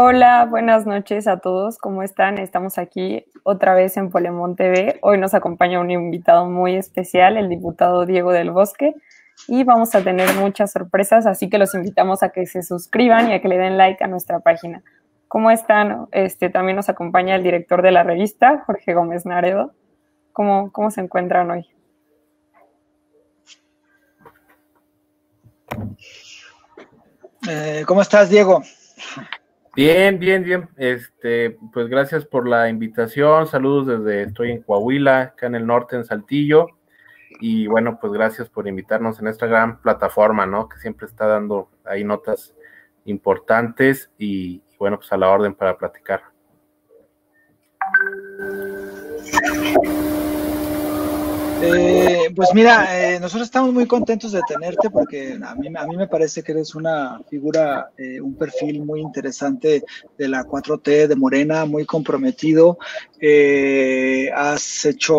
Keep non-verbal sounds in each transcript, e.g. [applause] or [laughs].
Hola, buenas noches a todos. ¿Cómo están? Estamos aquí otra vez en Polemón TV. Hoy nos acompaña un invitado muy especial, el diputado Diego del Bosque, y vamos a tener muchas sorpresas, así que los invitamos a que se suscriban y a que le den like a nuestra página. ¿Cómo están? Este, también nos acompaña el director de la revista, Jorge Gómez Naredo. ¿Cómo, cómo se encuentran hoy? Eh, ¿Cómo estás, Diego? Bien, bien, bien. Este, pues gracias por la invitación. Saludos desde, estoy en Coahuila, acá en el norte, en Saltillo. Y bueno, pues gracias por invitarnos en esta gran plataforma, ¿no? Que siempre está dando ahí notas importantes y, bueno, pues a la orden para platicar. Eh, pues mira, eh, nosotros estamos muy contentos de tenerte porque a mí, a mí me parece que eres una figura, eh, un perfil muy interesante de la 4T de Morena, muy comprometido. has hecho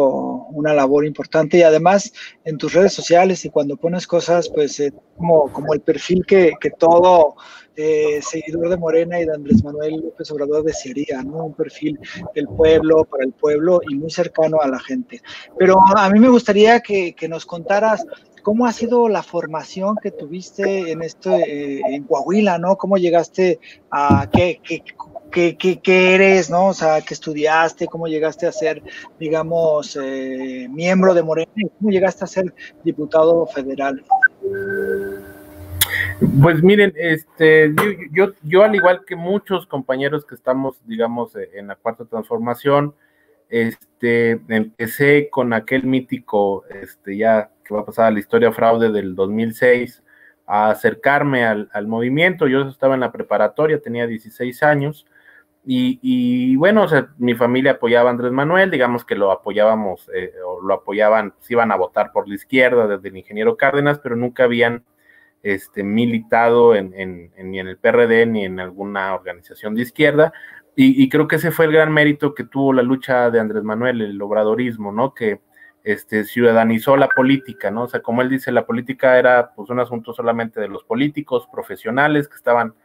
una labor importante y además en tus redes sociales y cuando pones cosas, pues como, como el perfil que todo seguidor de Morena y de Andrés Manuel López Obrador desearía, ¿no? Un perfil del pueblo, para el pueblo y muy cercano a la gente. Pero a mí me gustaría que, nos contaras cómo ha sido la formación que tuviste en esto, eh, en Coahuila, ¿no? ¿Cómo llegaste a qué, qué, qué, eres, ¿no? O sea, ¿qué estudiaste? ¿Cómo llegaste a ser, digamos, eh, miembro de Morena? ¿Cómo llegaste a ser diputado federal? Pues miren, este, yo, yo, al igual que muchos compañeros que estamos, digamos, eh, en la cuarta transformación, este, empecé con aquel mítico, este, ya que va a pasar la historia fraude del 2006, a acercarme al, movimiento. Yo estaba en la preparatoria, tenía 16 años, y, bueno, o sea, mi familia apoyaba a Andrés Manuel, digamos que lo apoyábamos, eh, o lo apoyaban, se iban a votar por la izquierda desde el ingeniero Cárdenas, pero nunca habían este, militado en, ni en el PRD ni en alguna organización de izquierda. Y, creo que ese fue el gran mérito que tuvo la lucha de Andrés Manuel, el obradorismo, ¿no? Que este, ciudadanizó la política, ¿no? O sea, como él dice, la política era pues un asunto solamente de los políticos profesionales que estaban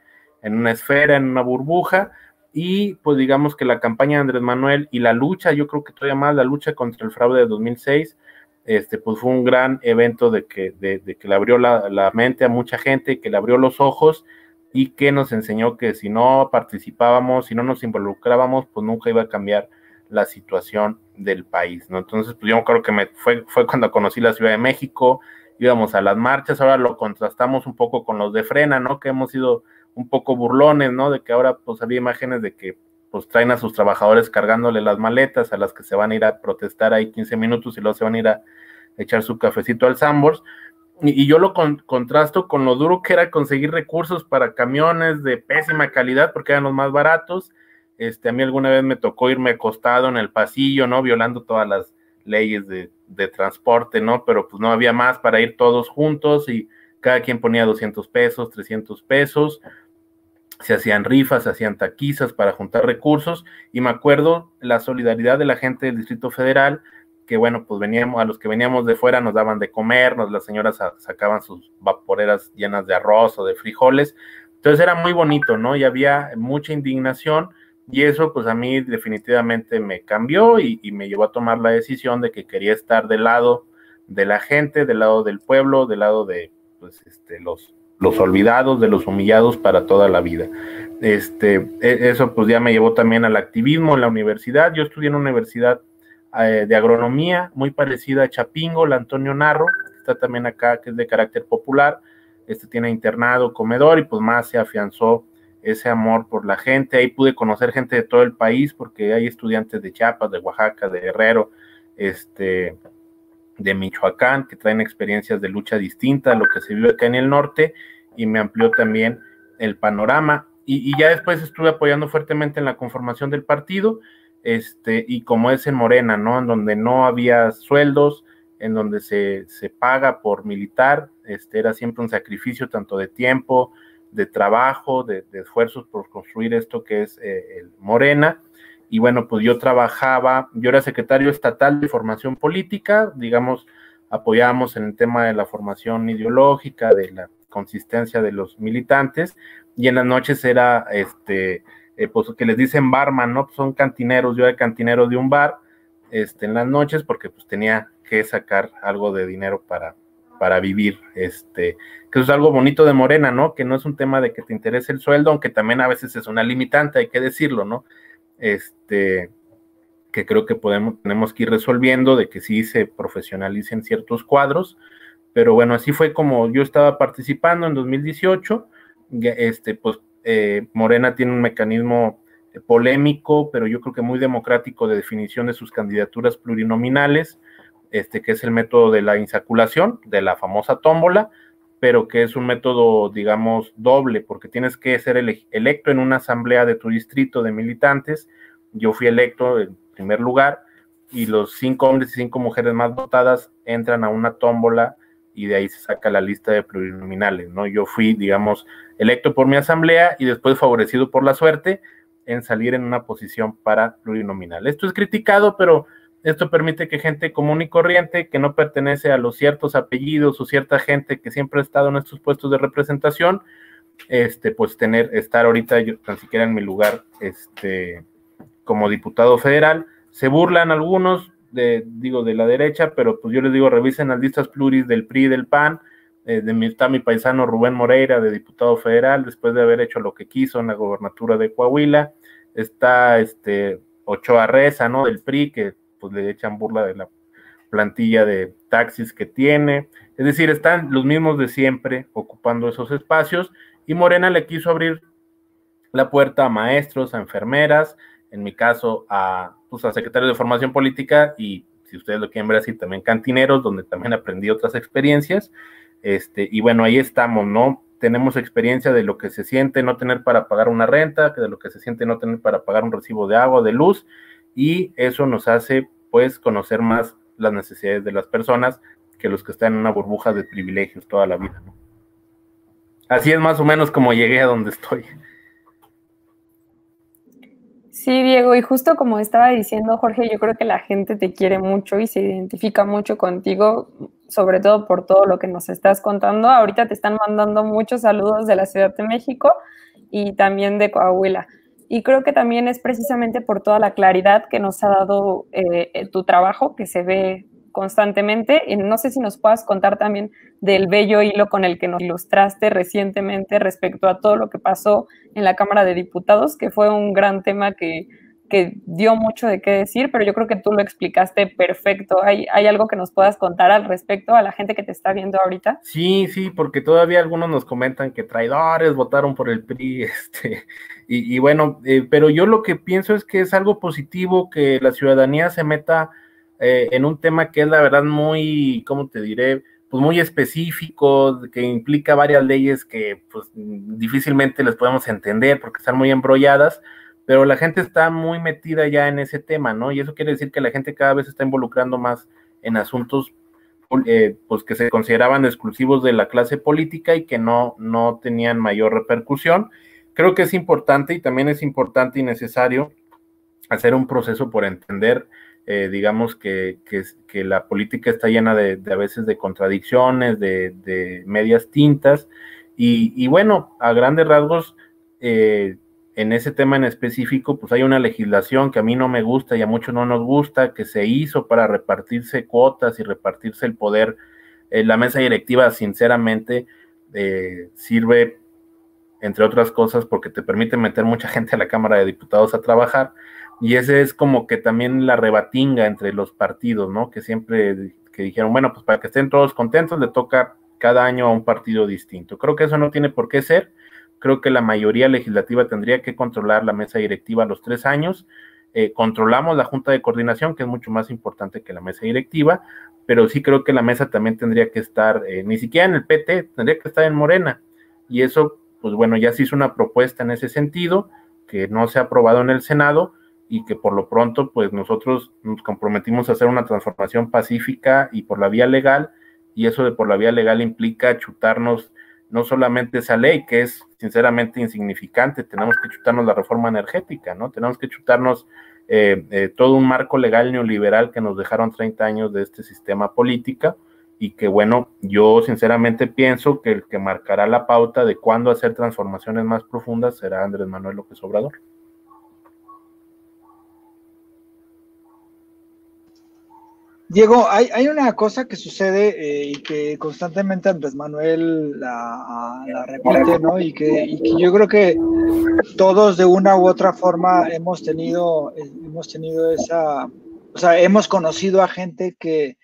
en una esfera, en una burbuja, y pues digamos que la campaña de Andrés Manuel y la lucha, yo creo que todavía más la lucha contra el fraude de 2006, este, pues fue un gran evento de que, de, que le abrió la, mente a mucha gente, que le abrió los ojos y que nos enseñó que si no participábamos, si no nos involucrábamos, pues nunca iba a cambiar la situación del país, ¿no? Entonces, pues yo creo que me, fue, fue cuando conocí la Ciudad de México, íbamos a las marchas, ahora lo contrastamos un poco con los de Frena, ¿no? Que hemos sido un poco burlones, ¿no? De que ahora pues había imágenes de que pues traen a sus trabajadores cargándole las maletas a las que se van a ir a protestar ahí 15 minutos y luego se van a ir a echar su cafecito al Sambors. Y, yo lo contrasto con lo duro que era conseguir recursos para camiones de pésima calidad porque eran los más baratos. Este, a mí alguna vez me tocó irme acostado en el pasillo, ¿no? Violando todas las leyes de, de transporte, ¿no? Pero pues no había más para ir todos juntos y cada quien ponía 200 pesos, 300 pesos se hacían rifas, se hacían taquizas para juntar recursos y me acuerdo la solidaridad de la gente del Distrito Federal, que bueno, pues veníamos, a los que veníamos de fuera nos daban de comer, nos, las señoras sacaban sus vaporeras llenas de arroz o de frijoles, entonces era muy bonito, ¿no? Y había mucha indignación y eso pues a mí definitivamente me cambió y, y me llevó a tomar la decisión de que quería estar del lado de la gente, del lado del pueblo, del lado de pues este, los los olvidados, de los humillados para toda la vida. Este, e, eso pues ya me llevó también al activismo en la universidad. Yo estudié en una universidad eh, de agronomía muy parecida a Chapingo, la Antonio Narro, está también acá, que es de carácter popular. Este tiene internado, comedor y pues más se afianzó ese amor por la gente. Ahí pude conocer gente de todo el país porque hay estudiantes de Chiapas, de Oaxaca, de Guerrero, este, de Michoacán, que traen experiencias de lucha distinta a lo que se vive acá en el norte, y me amplió también el panorama. Y, ya después estuve apoyando fuertemente en la conformación del partido, este, y como es en Morena, ¿no? En donde no había sueldos, en donde se, se paga por militar, este, era siempre un sacrificio tanto de tiempo, de trabajo, de, esfuerzos por construir esto que es eh, el Morena y bueno, pues yo trabajaba, yo era secretario estatal de formación política, digamos, apoyábamos en el tema de la formación ideológica, de la consistencia de los militantes, y en las noches era este eh, pues que les dicen barman, ¿no? Pues son cantineros, yo era cantinero de un bar, este, en las noches, porque pues tenía que sacar algo de dinero para, para vivir, este, que es algo bonito de Morena, ¿no? Que no es un tema de que te interese el sueldo, aunque también a veces es una limitante, hay que decirlo, ¿no? Este, que creo que podemos, tenemos que ir resolviendo, de que sí se profesionalicen ciertos cuadros, pero bueno, así fue como yo estaba participando en 2018, este, pues eh, Morena tiene un mecanismo polémico, pero yo creo que muy democrático de definición de sus candidaturas plurinominales, este, que es el método de la insaculación, de la famosa tómbola, pero que es un método, digamos, doble, porque tienes que ser electo en una asamblea de tu distrito de militantes. Yo fui electo en primer lugar y los cinco hombres y cinco mujeres más votadas entran a una tómbola y de ahí se saca la lista de plurinominales, ¿no? Yo fui, digamos, electo por mi asamblea y después favorecido por la suerte en salir en una posición para plurinominal. Esto es criticado, pero esto permite que gente común y corriente, que no pertenece a los ciertos apellidos o cierta gente que siempre ha estado en estos puestos de representación, este, pues tener, estar ahorita yo tan siquiera en mi lugar, este, como diputado federal. Se burlan algunos, de, digo, de la derecha, pero pues yo les digo, revisen las listas pluris del PRI y del PAN, eh, de mi, está mi paisano Rubén Moreira, de diputado federal, después de haber hecho lo que quiso en la gobernatura de Coahuila, está este Ochoa Reza, ¿no? Del PRI, que pues le echan burla de la plantilla de taxis que tiene, es decir, están los mismos de siempre ocupando esos espacios, y Morena le quiso abrir la puerta a maestros, a enfermeras, en mi caso a, pues, a secretarios de formación política y si ustedes lo quieren ver así, también cantineros, donde también aprendí otras experiencias. Este, y bueno, ahí estamos, ¿no? Tenemos experiencia de lo que se siente no tener para pagar una renta, de lo que se siente no tener para pagar un recibo de agua, de luz, y eso nos hace, pues, conocer más las necesidades de las personas que los que están en una burbuja de privilegios toda la vida, ¿no? Así es más o menos como llegué a donde estoy. Sí, Diego, y justo como estaba diciendo Jorge, yo creo que la gente te quiere mucho y se identifica mucho contigo, sobre todo por todo lo que nos estás contando. Ahorita te están mandando muchos saludos de la Ciudad de México y también de Coahuila. Y creo que también es precisamente por toda la claridad que nos ha dado eh, tu trabajo, que se ve constantemente. Y no sé si nos puedas contar también del bello hilo con el que nos ilustraste recientemente respecto a todo lo que pasó en la Cámara de Diputados, que fue un gran tema que, que dio mucho de qué decir, pero yo creo que tú lo explicaste perfecto. ¿Hay, ¿Hay algo que nos puedas contar al respecto a la gente que te está viendo ahorita? Sí, sí, porque todavía algunos nos comentan que traidores votaron por el PRI, [laughs] este, y, bueno, eh, pero yo lo que pienso es que es algo positivo que la ciudadanía se meta eh, en un tema que es la verdad muy, ¿cómo te diré? Pues muy específico, que implica varias leyes que pues difícilmente les podemos entender porque están muy embrolladas, pero la gente está muy metida ya en ese tema, ¿no? Y eso quiere decir que la gente cada vez está involucrando más en asuntos eh, pues que se consideraban exclusivos de la clase política y que no, no tenían mayor repercusión. Creo que es importante y también es importante y necesario hacer un proceso por entender eh, digamos que, que, la política está llena de, a veces de contradicciones, de, medias tintas, y, bueno, a grandes rasgos, eh, en ese tema en específico, pues hay una legislación que a mí no me gusta y a muchos no nos gusta, que se hizo para repartirse cuotas y repartirse el poder. Eh, la mesa directiva, sinceramente, sirve, entre otras cosas, porque te permite meter mucha [laughs] gente a la Cámara de Diputados a trabajar, y ese es como que también la rebatinga entre los partidos, ¿no? Que siempre que dijeron, bueno, pues para que estén todos contentos le toca cada año a un partido distinto. Creo que eso no tiene por qué ser. Creo que la mayoría legislativa tendría que controlar la mesa directiva a los tres años. Eh, controlamos la Junta de Coordinación, que es mucho más importante que la mesa directiva, pero sí creo que la mesa también tendría que estar, eh, ni siquiera en el PT, tendría que estar en Morena. Y eso, pues bueno, ya se hizo una propuesta en ese sentido, que no se ha aprobado en el Senado, y que por lo pronto pues nosotros nos comprometimos a hacer una transformación pacífica y por la vía legal y eso de por la vía legal implica chutarnos no solamente esa ley que es sinceramente insignificante, tenemos que chutarnos la reforma energética, ¿no? Tenemos que chutarnos eh, eh, todo un marco legal neoliberal que nos dejaron 30 años de este sistema política y que bueno, yo sinceramente pienso que el que marcará la pauta de cuándo hacer transformaciones más profundas será Andrés Manuel López Obrador. Diego, hay, una cosa que sucede eh, y que constantemente Andrés Manuel la, repite, ¿no? Y que, yo creo que todos de una u otra forma hemos tenido, hemos tenido esa, o sea, hemos conocido a gente que,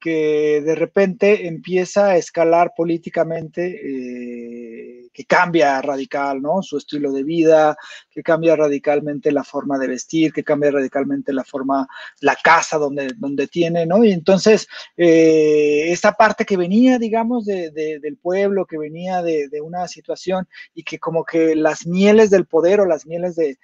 que de repente empieza a escalar políticamente, eh, que cambia radical, ¿no? Su estilo de vida, que cambia radicalmente la forma de vestir, que cambia radicalmente la forma, la casa donde, donde tiene, ¿no? Y entonces, eh, esa parte que venía, digamos, de, del pueblo, que venía de, una situación y que como que las mieles del poder o las mieles de,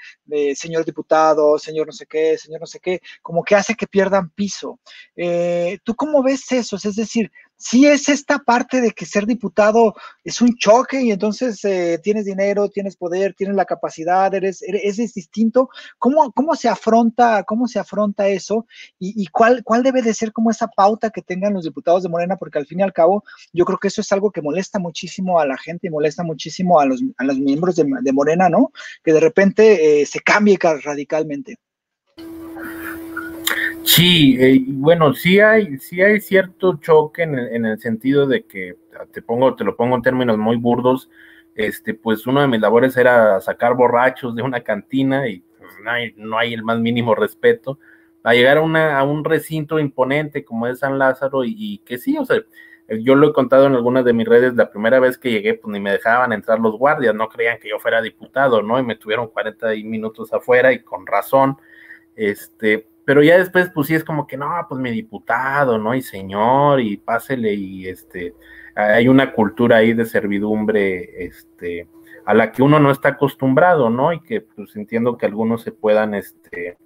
señor diputado, señor no sé qué, señor no sé qué, como que hace que pierdan piso. Eh, ¿Tú cómo ves? es eso, es decir, si es esta parte de que ser diputado es un choque y entonces eh, tienes dinero, tienes poder, tienes la capacidad, eres, eres, es distinto. ¿Cómo, ¿Cómo, se afronta, cómo se afronta eso? ¿Y, cuál, cuál debe de ser como esa pauta que tengan los diputados de Morena? Porque al fin y al cabo, yo creo que eso es algo que molesta muchísimo a la gente y molesta muchísimo a los, a los miembros de, Morena, ¿no? Que de repente eh, se cambie radicalmente. Sí, eh, bueno, sí hay, sí hay cierto choque en el, en el, sentido de que, te pongo, te lo pongo en términos muy burdos, este, pues uno de mis labores era sacar borrachos de una cantina y pues, no, hay, no, hay, el más mínimo respeto, a llegar a, una, a un recinto imponente como es San Lázaro y, y, que sí, o sea, yo lo he contado en algunas de mis redes, la primera vez que llegué, pues ni me dejaban entrar los guardias, no creían que yo fuera diputado, ¿no? Y me tuvieron 40 minutos afuera y con razón, este, pero ya después, pues sí es como que no, pues mi diputado, ¿no? Y señor, y pásele, y este, hay una cultura ahí de servidumbre, este, a la que uno no está acostumbrado, ¿no? Y que pues entiendo que algunos se puedan, este,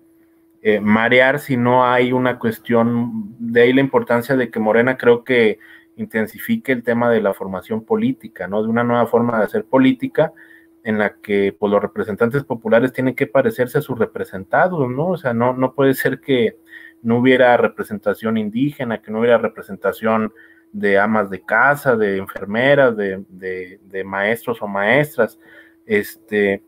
eh, marear si no hay una cuestión, de ahí la importancia de que Morena creo que intensifique el tema de la formación política, ¿no? De una nueva forma de hacer política, en la que pues, los representantes populares tienen que parecerse a sus representados, ¿no? O sea, no, no puede ser que no hubiera representación indígena, que no hubiera representación de amas de casa, de enfermeras, de, de, maestros o maestras, este,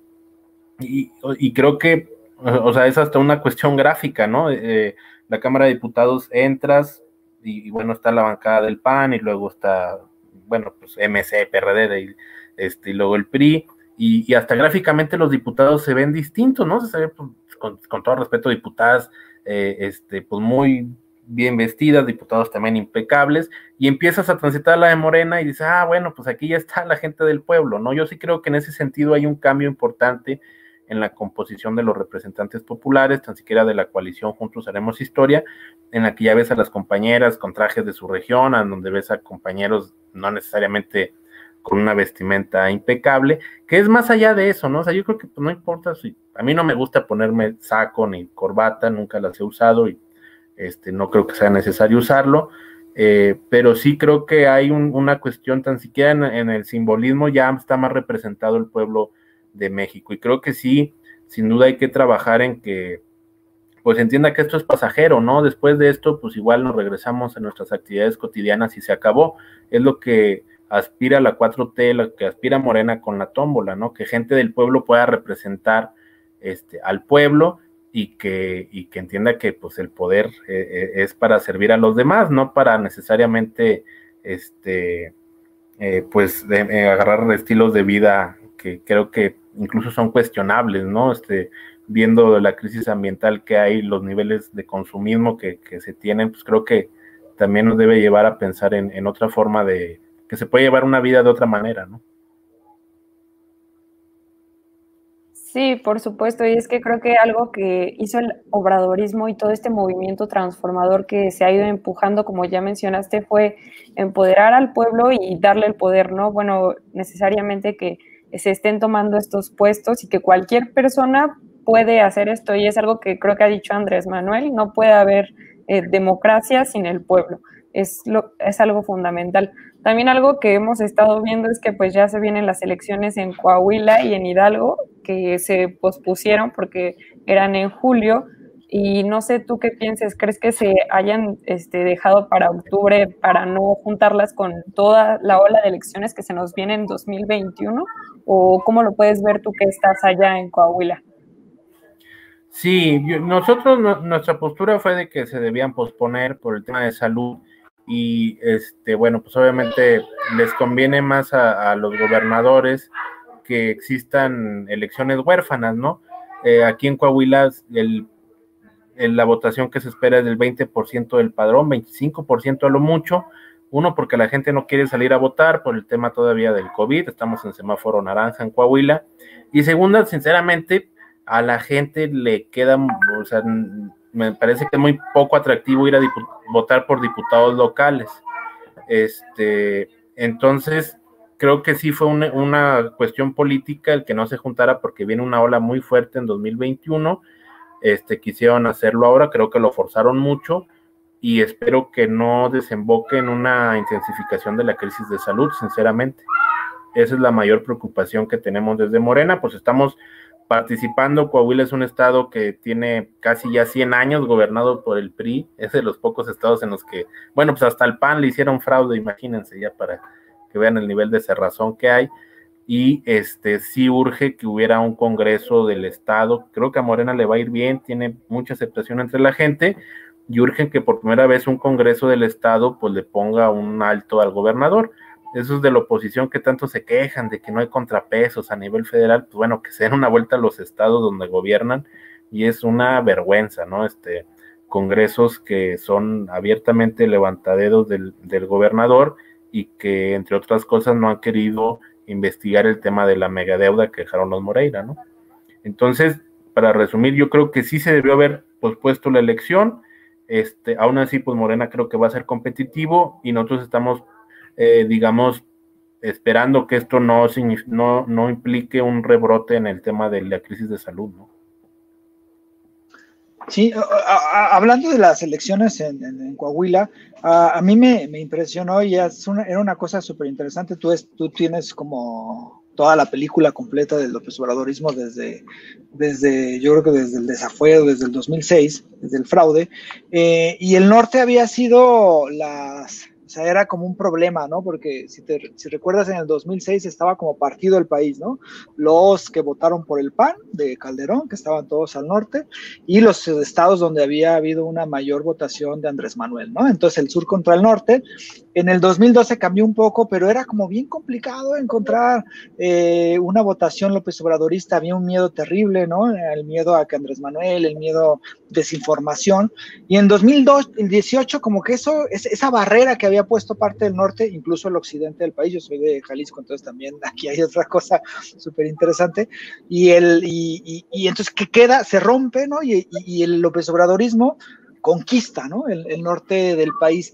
y, y, creo que, o sea, es hasta una cuestión gráfica, ¿no? Eh, la Cámara de Diputados entras y, bueno, está la bancada del PAN y luego está, bueno, pues MC, PRD y, este, y luego el PRI, y, hasta gráficamente los diputados se ven distintos, ¿no? Se ve, pues, con, todo respeto, diputadas, eh, este, pues muy bien vestidas, diputados también impecables, y empiezas a transitar la de Morena y dices, ah, bueno, pues aquí ya está la gente del pueblo, ¿no? Yo sí creo que en ese sentido hay un cambio importante en la composición de los representantes populares, tan siquiera de la coalición Juntos Haremos Historia, en la que ya ves a las compañeras con trajes de su región, en donde ves a compañeros no necesariamente con una vestimenta impecable, que es más allá de eso, ¿no? O sea, yo creo que pues, no importa si a mí no me gusta ponerme saco ni corbata, nunca las he usado y este, no creo que sea necesario usarlo, eh, pero sí creo que hay una cuestión, tan siquiera en, el simbolismo ya está más representado el pueblo de México y creo que sí, sin duda hay que trabajar en que pues entienda que esto es pasajero, ¿no? Después de esto, pues igual nos regresamos a nuestras actividades cotidianas y se acabó. Es lo que aspira la 4T, lo que aspira Morena con la tómbola, ¿no? Que gente del pueblo pueda representar este, al pueblo y que, y que entienda que pues el poder eh, eh, es para servir a los demás, no para necesariamente este eh, pues de, agarrar estilos de vida que creo que incluso son cuestionables, ¿no? Este, viendo la crisis ambiental que hay, los niveles de consumismo que, se tienen, pues creo que también nos debe llevar a pensar en otra forma de, que se puede llevar una vida de otra manera, ¿no? Sí, por supuesto, y es que creo que algo que hizo el obradorismo y todo este movimiento transformador que se ha ido empujando, como ya mencionaste, fue empoderar al pueblo y darle el poder, ¿no? Bueno, necesariamente que se estén tomando estos puestos y que cualquier persona puede hacer esto, y es algo que creo que ha dicho Andrés Manuel, no puede haber eh, democracia sin el pueblo es, lo, es algo fundamental. También algo que hemos estado viendo es que pues ya se vienen las elecciones en Coahuila y en Hidalgo, que se pospusieron porque eran en julio. Y no sé tú qué pienses, ¿crees que se hayan este, dejado para octubre para no juntarlas con toda la ola de elecciones que se nos viene en 2021? ¿O cómo lo puedes ver tú que estás allá en Coahuila? Sí, nosotros, nuestra postura fue de que se debían posponer por el tema de salud y, este, bueno, pues obviamente les conviene más a, los gobernadores que existan elecciones huérfanas, ¿no? Eh, aquí en Coahuila el, la votación que se espera es del 20% del padrón, 25% a lo mucho, uno porque la gente no quiere salir a votar por el tema todavía del COVID, estamos en semáforo naranja en Coahuila, y segunda, sinceramente, a la gente le queda, o sea, me parece que es muy poco atractivo ir a votar por diputados locales. Este, entonces, creo que sí fue una, una, cuestión política el que no se juntara porque viene una ola muy fuerte en 2021. Este, quisieron hacerlo ahora, creo que lo forzaron mucho y espero que no desemboque en una intensificación de la crisis de salud, sinceramente. Esa es la mayor preocupación que tenemos desde Morena, pues estamos participando. Coahuila es un estado que tiene casi ya 100 años gobernado por el PRI. Es de los pocos estados en los que, bueno, pues hasta el PAN le hicieron fraude, imagínense ya para que vean el nivel de cerrazón que hay. Y este sí urge que hubiera un congreso del estado. Creo que a Morena le va a ir bien, tiene mucha aceptación entre la gente. Y urge que por primera vez un congreso del estado pues le ponga un alto al gobernador esos de la oposición que tanto se quejan de que no hay contrapesos a nivel federal, pues bueno, que se den una vuelta a los estados donde gobiernan y es una vergüenza, ¿no? Este, congresos que son abiertamente levantaderos del, del gobernador y que, entre otras cosas, no han querido investigar el tema de la megadeuda que dejaron los Moreira, ¿no? Entonces, para resumir, yo creo que sí se debió haber pospuesto la elección, este, aún así, pues Morena creo que va a ser competitivo y nosotros estamos eh, digamos, esperando que esto no, no, no implique un rebrote en el tema de la crisis de salud, ¿no? Sí, hablando de las elecciones en, Coahuila, a, mí me, impresionó y es era una cosa súper interesante. Tú, tú tienes como toda la película completa del López Obradorismo desde, desde, yo creo que desde el desafuero, desde el 2006, desde el fraude. Eh, y el norte había sido las, o sea, era como un problema, ¿no? Porque si, te, si recuerdas, en el 2006 estaba como partido el país, ¿no? Los que votaron por el PAN de Calderón, que estaban todos al norte, y los estados donde había habido una mayor votación de Andrés Manuel, ¿no? Entonces el sur contra el norte. En el 2012 cambió un poco, pero era como bien complicado encontrar eh, una votación López Obradorista. Había un miedo terrible, ¿no? El miedo a que Andrés Manuel, el miedo desinformación. Y en 2018, como que eso, esa barrera que había puesto parte del norte, incluso el occidente del país, yo soy de Jalisco, entonces también [laughs] aquí hay otra cosa súper interesante, y, entonces que queda, se rompe, ¿no? Y, el López Obradorismo conquista, ¿no? El norte del país.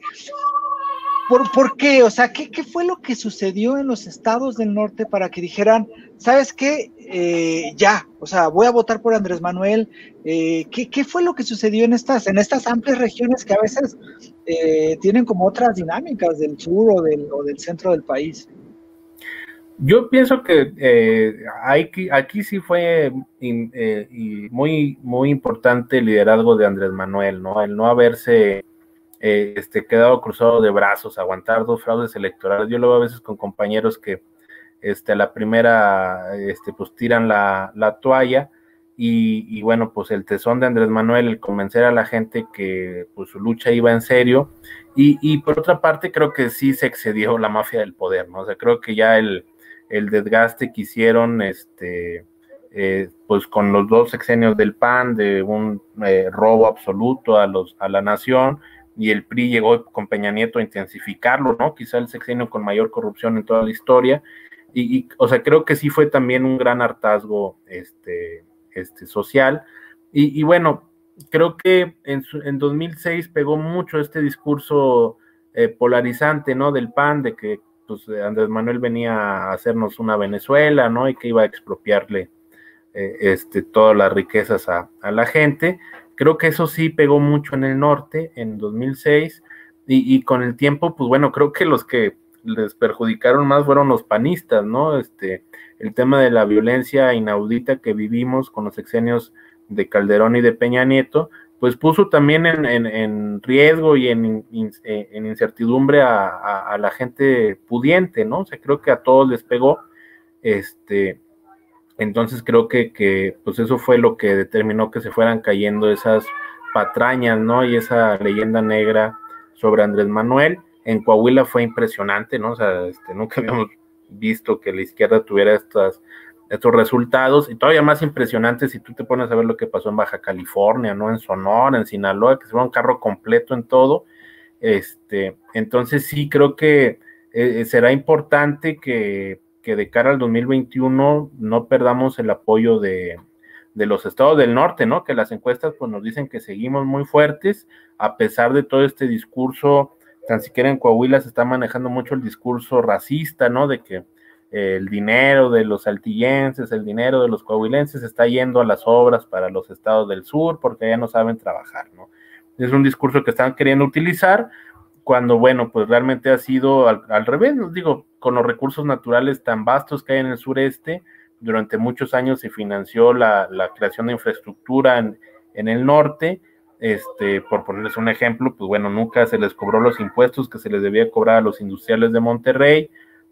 ¿Por, ¿Por, qué? O sea, ¿qué, ¿qué, fue lo que sucedió en los estados del norte para que dijeran, ¿sabes qué? Eh, ya, o sea, voy a votar por Andrés Manuel. Eh, ¿qué, ¿qué, fue lo que sucedió en estas, en estas amplias regiones que a veces eh, tienen como otras dinámicas del sur o del, o del centro del país? Yo pienso que aquí, aquí sí fue muy, muy importante el liderazgo de Andrés Manuel, ¿no? El no haberse eh, este, quedado cruzado de brazos, aguantar dos fraudes electorales. Yo lo veo a veces con compañeros que este, a la primera este, pues tiran la, toalla y, bueno, pues el tesón de Andrés Manuel, el convencer a la gente que pues, su lucha iba en serio y, por otra parte creo que sí se excedió la mafia del poder, ¿no? O sea, creo que ya el, desgaste que hicieron, este, eh, pues con los dos sexenios del PAN, de un eh, robo absoluto a, los, a la nación, y el PRI llegó con Peña Nieto a intensificarlo, ¿no? Quizá el sexenio con mayor corrupción en toda la historia. Y, o sea, creo que sí fue también un gran hartazgo este, este, social. Y, bueno, creo que en, en 2006 pegó mucho este discurso eh, polarizante, ¿no? Del PAN, de que pues, Andrés Manuel venía a hacernos una Venezuela, ¿no? Y que iba a expropiarle eh, este, todas las riquezas a, a la gente. Creo que eso sí pegó mucho en el norte en 2006 y, con el tiempo, pues bueno, creo que los que les perjudicaron más fueron los panistas, ¿no? Este, el tema de la violencia inaudita que vivimos con los sexenios de Calderón y de Peña Nieto, pues puso también en, riesgo y en, eh, incertidumbre a, a, la gente pudiente, ¿no? O sea, creo que a todos les pegó, este, Entonces creo que, que, pues eso fue lo que determinó que se fueran cayendo esas patrañas, ¿no? Y esa leyenda negra sobre Andrés Manuel. En Coahuila fue impresionante, ¿no? O sea, este, nunca [laughs] habíamos visto que la izquierda tuviera estas, estos resultados y todavía más impresionante si tú te pones a ver lo que pasó en Baja California, ¿no? En Sonora, en Sinaloa, que se fue un carro completo en todo. Este, entonces sí creo que eh, será importante que que de cara al 2021 no perdamos el apoyo de, los estados del norte, ¿no? Que las encuestas pues nos dicen que seguimos muy fuertes, a pesar de todo este discurso, tan siquiera en Coahuila se está manejando mucho el discurso racista, ¿no? De que el dinero de los altillenses, el dinero de los coahuilenses está yendo a las obras para los estados del sur porque ya no saben trabajar, ¿no? Es un discurso que están queriendo utilizar, cuando, bueno, pues realmente ha sido al, revés, nos digo, con los recursos naturales tan vastos que hay en el sureste, durante muchos años se financió la, creación de infraestructura en, el norte, este, por ponerles un ejemplo, pues bueno, nunca se les cobró los impuestos que se les debía cobrar a los industriales de Monterrey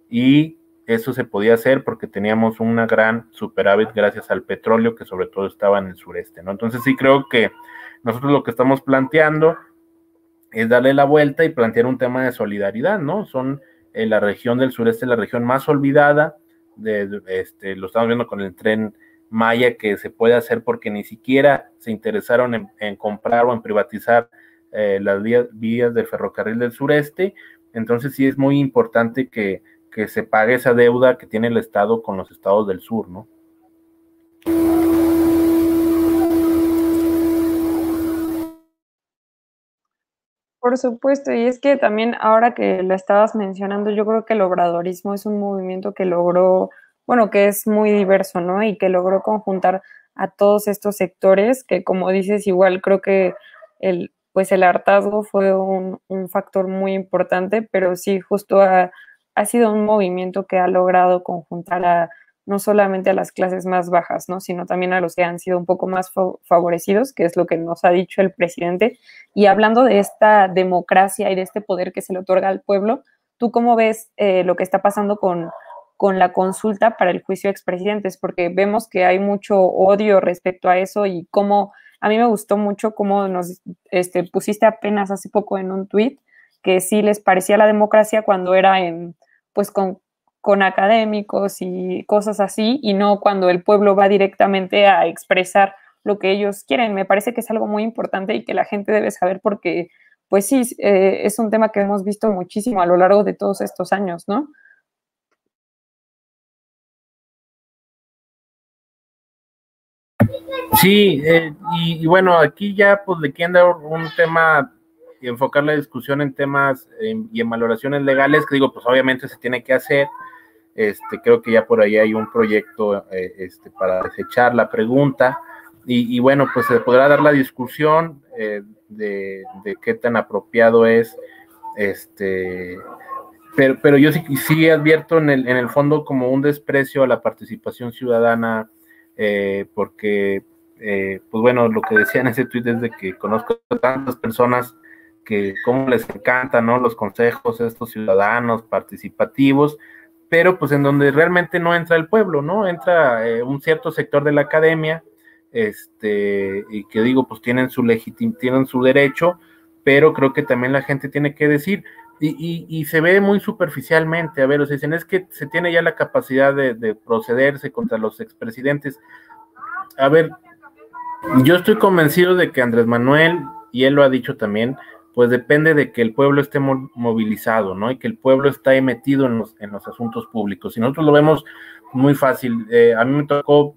y eso se podía hacer porque teníamos una gran superávit gracias al petróleo que sobre todo estaba en el sureste, ¿no? Entonces sí creo que nosotros lo que estamos planteando es darle la vuelta y plantear un tema de solidaridad, ¿no? Son eh, la región del sureste la región más olvidada, de, este, lo estamos viendo con el tren Maya que se puede hacer porque ni siquiera se interesaron en, comprar o en privatizar eh, las vías, vías, del ferrocarril del sureste, entonces sí es muy importante que, que se pague esa deuda que tiene el Estado con los estados del sur, ¿no? Por supuesto, y es que también ahora que lo estabas mencionando, yo creo que el obradorismo es un movimiento que logró, bueno, que es muy diverso, ¿no? Y que logró conjuntar a todos estos sectores, que como dices, igual creo que el, pues el hartazgo fue un, factor muy importante, pero sí, justo ha sido un movimiento que ha logrado conjuntar a no solamente a las clases más bajas, ¿no? sino también a los que han sido un poco más favorecidos, que es lo que nos ha dicho el presidente. Y hablando de esta democracia y de este poder que se le otorga al pueblo, ¿tú cómo ves eh, lo que está pasando con, con la consulta para el juicio de expresidentes? Porque vemos que hay mucho odio respecto a eso y cómo, a mí me gustó mucho cómo nos este, pusiste apenas hace poco en un tuit que sí les parecía la democracia cuando era en, pues con con académicos y cosas así, y no cuando el pueblo va directamente a expresar lo que ellos quieren. Me parece que es algo muy importante y que la gente debe saber porque, pues sí, eh, es un tema que hemos visto muchísimo a lo largo de todos estos años, ¿no? Sí, eh, y, bueno, aquí ya pues le quieren dar un tema y enfocar la discusión en temas eh, y en valoraciones legales, que digo, pues obviamente se tiene que hacer, este, creo que ya por ahí hay un proyecto eh, este, para desechar la pregunta. Y, bueno, pues se podrá dar la discusión eh, de, qué tan apropiado es. Este, pero, pero yo sí, sí advierto en el, en el fondo como un desprecio a la participación ciudadana, eh, porque, pues bueno, lo que decía en ese tuit es de que conozco a tantas personas que cómo les encantan, ¿no? Los consejos estos ciudadanos participativos, pero pues en donde realmente no entra el pueblo, ¿no? Entra eh, un cierto sector de la academia, este, y que digo, pues tienen su legitim tienen su derecho, pero creo que también la gente tiene que decir, y, y, se ve muy superficialmente, a ver, o sea, dicen, es que se tiene ya la capacidad de, de procederse contra los expresidentes. A ver, yo estoy convencido de que Andrés Manuel, y él lo ha dicho también, pues depende de que el pueblo esté movilizado, ¿no? Y que el pueblo esté metido en los, en los asuntos públicos. Y nosotros lo vemos muy fácil. Eh, a mí me tocó,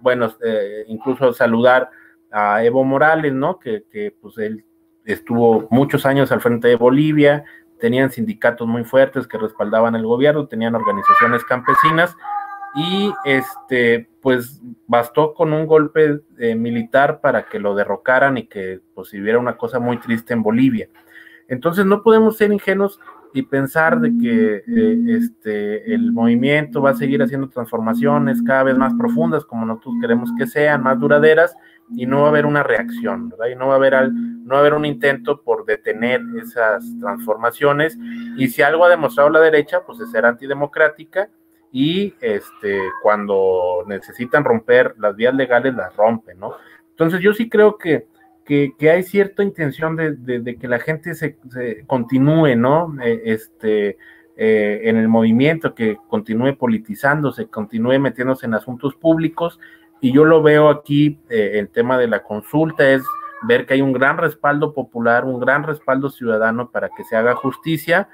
bueno, eh, incluso saludar a Evo Morales, ¿no? Que, que, pues él estuvo muchos años al frente de Bolivia, tenían sindicatos muy fuertes que respaldaban el gobierno, tenían organizaciones campesinas y este, pues bastó con un golpe eh, militar para que lo derrocaran y que pues hubiera una cosa muy triste en Bolivia. Entonces no podemos ser ingenuos y pensar de que eh, este, el movimiento va a seguir haciendo transformaciones cada vez más profundas, como nosotros queremos que sean, más duraderas, y no va a haber una reacción, ¿verdad? Y no va a haber, no va a haber un intento por detener esas transformaciones. Y si algo ha demostrado la derecha, pues es ser antidemocrática y este, cuando necesitan romper las vías legales las rompen, ¿no? Entonces yo sí creo que, que, hay cierta intención de, que la gente se, continúe, ¿no? Eh, este, eh, en el movimiento, que continúe politizándose, continúe metiéndose en asuntos públicos. Y yo lo veo aquí, eh, el tema de la consulta es ver que hay un gran respaldo popular, un gran respaldo ciudadano para que se haga justicia.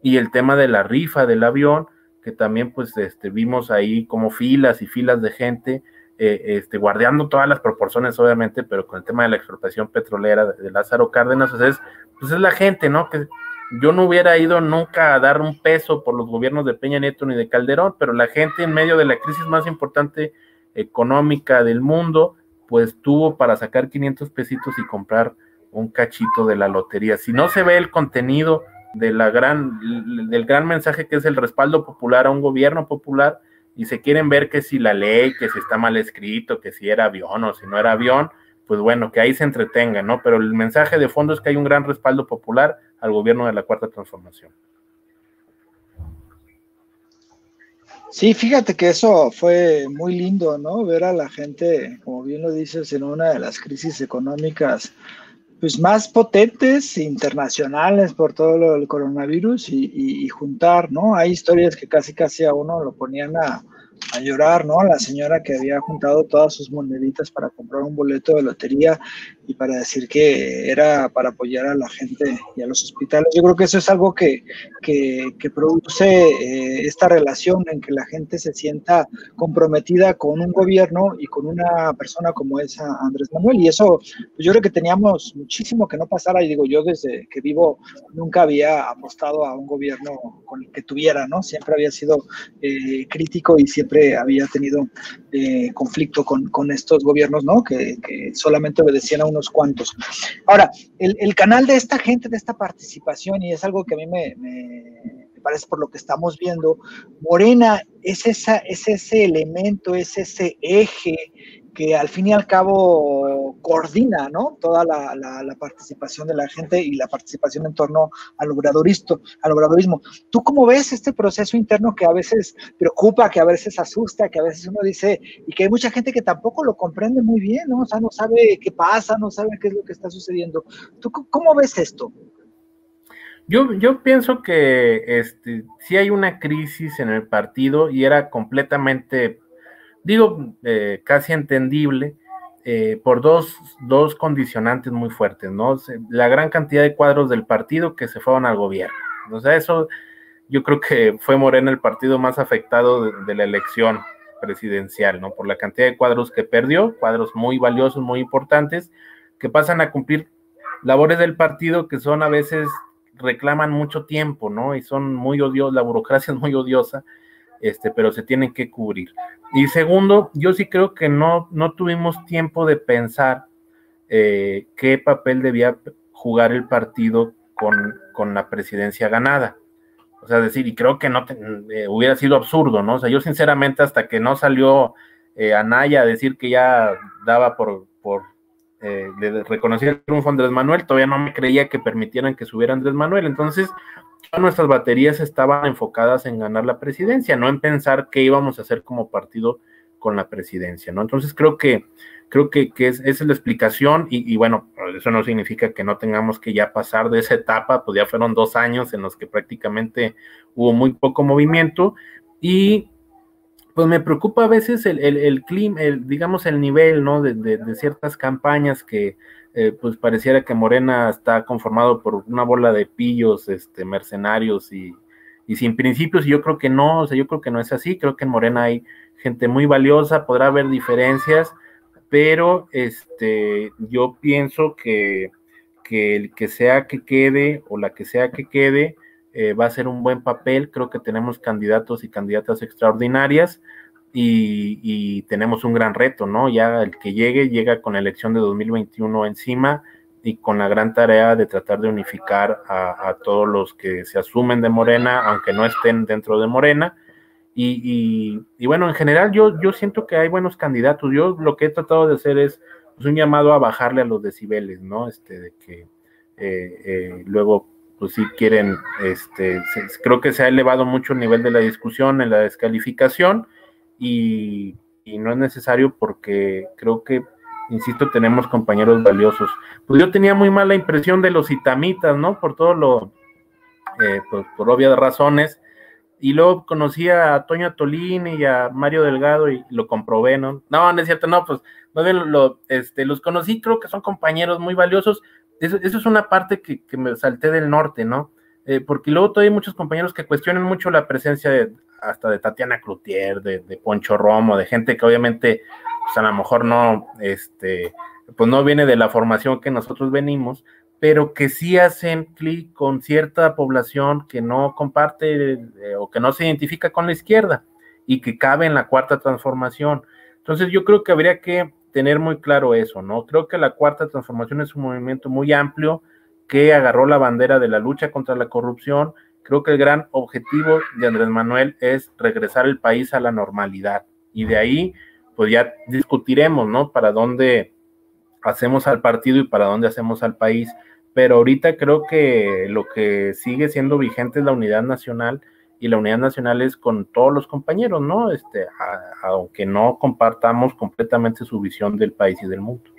Y el tema de la rifa del avión, que también pues este, vimos ahí como filas y filas de gente eh, este, guardando todas las proporciones, obviamente, pero con el tema de la expropiación petrolera de, Lázaro Cárdenas, es, pues es la gente, ¿no? Que yo no hubiera ido nunca a dar un peso por los gobiernos de Peña Nieto ni de Calderón, pero la gente en medio de la crisis más importante económica del mundo, pues tuvo para sacar 500 pesitos y comprar un cachito de la lotería. Si no se ve el contenido de la gran, del gran mensaje que es el respaldo popular a un gobierno popular, y se quieren ver que si la ley, que si está mal escrito, que si era avión o si no era avión, pues bueno, que ahí se entretengan, ¿no? Pero el mensaje de fondo es que hay un gran respaldo popular al gobierno de la Cuarta Transformación. Sí, fíjate que eso fue muy lindo, ¿no? Ver a la gente, como bien lo dices, en una de las crisis económicas pues más potentes internacionales por todo lo del coronavirus y, juntar, ¿no? Hay historias que casi casi a uno lo ponían a, a llorar, ¿no? La señora que había juntado todas sus moneditas para comprar un boleto de lotería y para decir que era para apoyar a la gente y a los hospitales. Yo creo que eso es algo que, que, produce eh, esta relación en que la gente se sienta comprometida con un gobierno y con una persona como es Andrés Manuel. Y eso, pues yo creo que teníamos muchísimo que no pasara. Y digo, yo desde que vivo nunca había apostado a un gobierno con el que tuviera, ¿no? Siempre había sido eh, crítico y siempre había tenido eh, conflicto con, con, estos gobiernos, ¿no? Que, que solamente obedecían a un unos cuantos. Ahora, el, canal de esta gente, de esta participación, y es algo que a mí me, me, parece por lo que estamos viendo, Morena es, esa, es ese elemento, es ese eje que al fin y al cabo coordina ¿no? toda la, participación de la gente y la participación en torno al obradorismo, al obradorismo. ¿Tú cómo ves este proceso interno que a veces preocupa, que a veces asusta, que a veces uno dice, y que hay mucha gente que tampoco lo comprende muy bien, ¿no? O sea, no sabe qué pasa, no sabe qué es lo que está sucediendo. ¿Tú cómo ves esto? Yo, yo pienso que este, sí hay una crisis en el partido y era completamente digo, eh, casi entendible, eh, por dos, dos, condicionantes muy fuertes, ¿no? La gran cantidad de cuadros del partido que se fueron al gobierno. O sea, eso yo creo que fue Morena el partido más afectado de, la elección presidencial, ¿no? Por la cantidad de cuadros que perdió, cuadros muy valiosos, muy importantes, que pasan a cumplir labores del partido que son a veces reclaman mucho tiempo, ¿no? Y son muy odiosas, la burocracia es muy odiosa este, pero se tienen que cubrir. Y segundo, yo sí creo que no, no tuvimos tiempo de pensar eh, qué papel debía jugar el partido con, con, la presidencia ganada. O sea, decir, y creo que no eh, hubiera sido absurdo, ¿no? O sea, yo sinceramente hasta que no salió eh, Anaya a decir que ya daba por, por eh, reconocer el triunfo Andrés Manuel, todavía no me creía que permitieran que subiera Andrés Manuel. Entonces, nuestras baterías estaban enfocadas en ganar la presidencia, no en pensar qué íbamos a hacer como partido con la presidencia, ¿no? Entonces creo que creo que, es, esa es la explicación y, bueno, eso no significa que no tengamos que ya pasar de esa etapa, pues ya fueron dos años en los que prácticamente hubo muy poco movimiento y pues me preocupa a veces el, el, clima, el, digamos el nivel, ¿no? de ciertas campañas que eh, pues pareciera que Morena está conformado por una bola de pillos, este, mercenarios y, sin principios, y yo creo que no, o sea, yo creo que no es así, creo que en Morena hay gente muy valiosa, podrá haber diferencias, pero este, yo pienso que, el que sea que quede o la que sea que quede eh, va a ser un buen papel, creo que tenemos candidatos y candidatas extraordinarias, y, tenemos un gran reto, ¿no? Ya el que llegue, llega con la elección de 2021 encima y con la gran tarea de tratar de unificar a, todos los que se asumen de Morena, aunque no estén dentro de Morena. Y, bueno, en general yo, yo siento que hay buenos candidatos. Yo lo que he tratado de hacer es pues, un llamado a bajarle a los decibeles, ¿no? Este, de que eh, eh, luego pues sí quieren, este, creo que se ha elevado mucho el nivel de la discusión en la descalificación y, no es necesario porque creo que, insisto, tenemos compañeros valiosos. Pues yo tenía muy mala impresión de los itamitas, ¿no? Por todo lo, pues, por obvias razones. Y luego conocí a Toño Tolini y a Mario Delgado y lo comprobé, ¿no? No, no es cierto, no, pues no lo, este, los conocí, creo que son compañeros muy valiosos, eso, es una parte que, me salté del norte, ¿no? Eh, porque luego todavía hay muchos compañeros que cuestionan mucho la presencia de, hasta de Tatiana Cloutier, de, Poncho Romo, de gente que obviamente, pues a lo mejor no, este, pues no viene de la formación que nosotros venimos, pero que sí hacen clic con cierta población que no comparte eh, o que no se identifica con la izquierda y que cabe en la cuarta transformación. Entonces yo creo que habría que tener muy claro eso, ¿no? Creo que la cuarta transformación es un movimiento muy amplio que agarró la bandera de la lucha contra la corrupción. Creo que el gran objetivo de Andrés Manuel es regresar el país a la normalidad. Y de ahí, pues ya discutiremos, ¿no? Para dónde hacemos al partido y para dónde hacemos al país. Pero ahorita creo que lo que sigue siendo vigente es la unidad nacional y la unidad nacional es con todos los compañeros, ¿no? Este, aunque no compartamos completamente su visión del país y del mundo.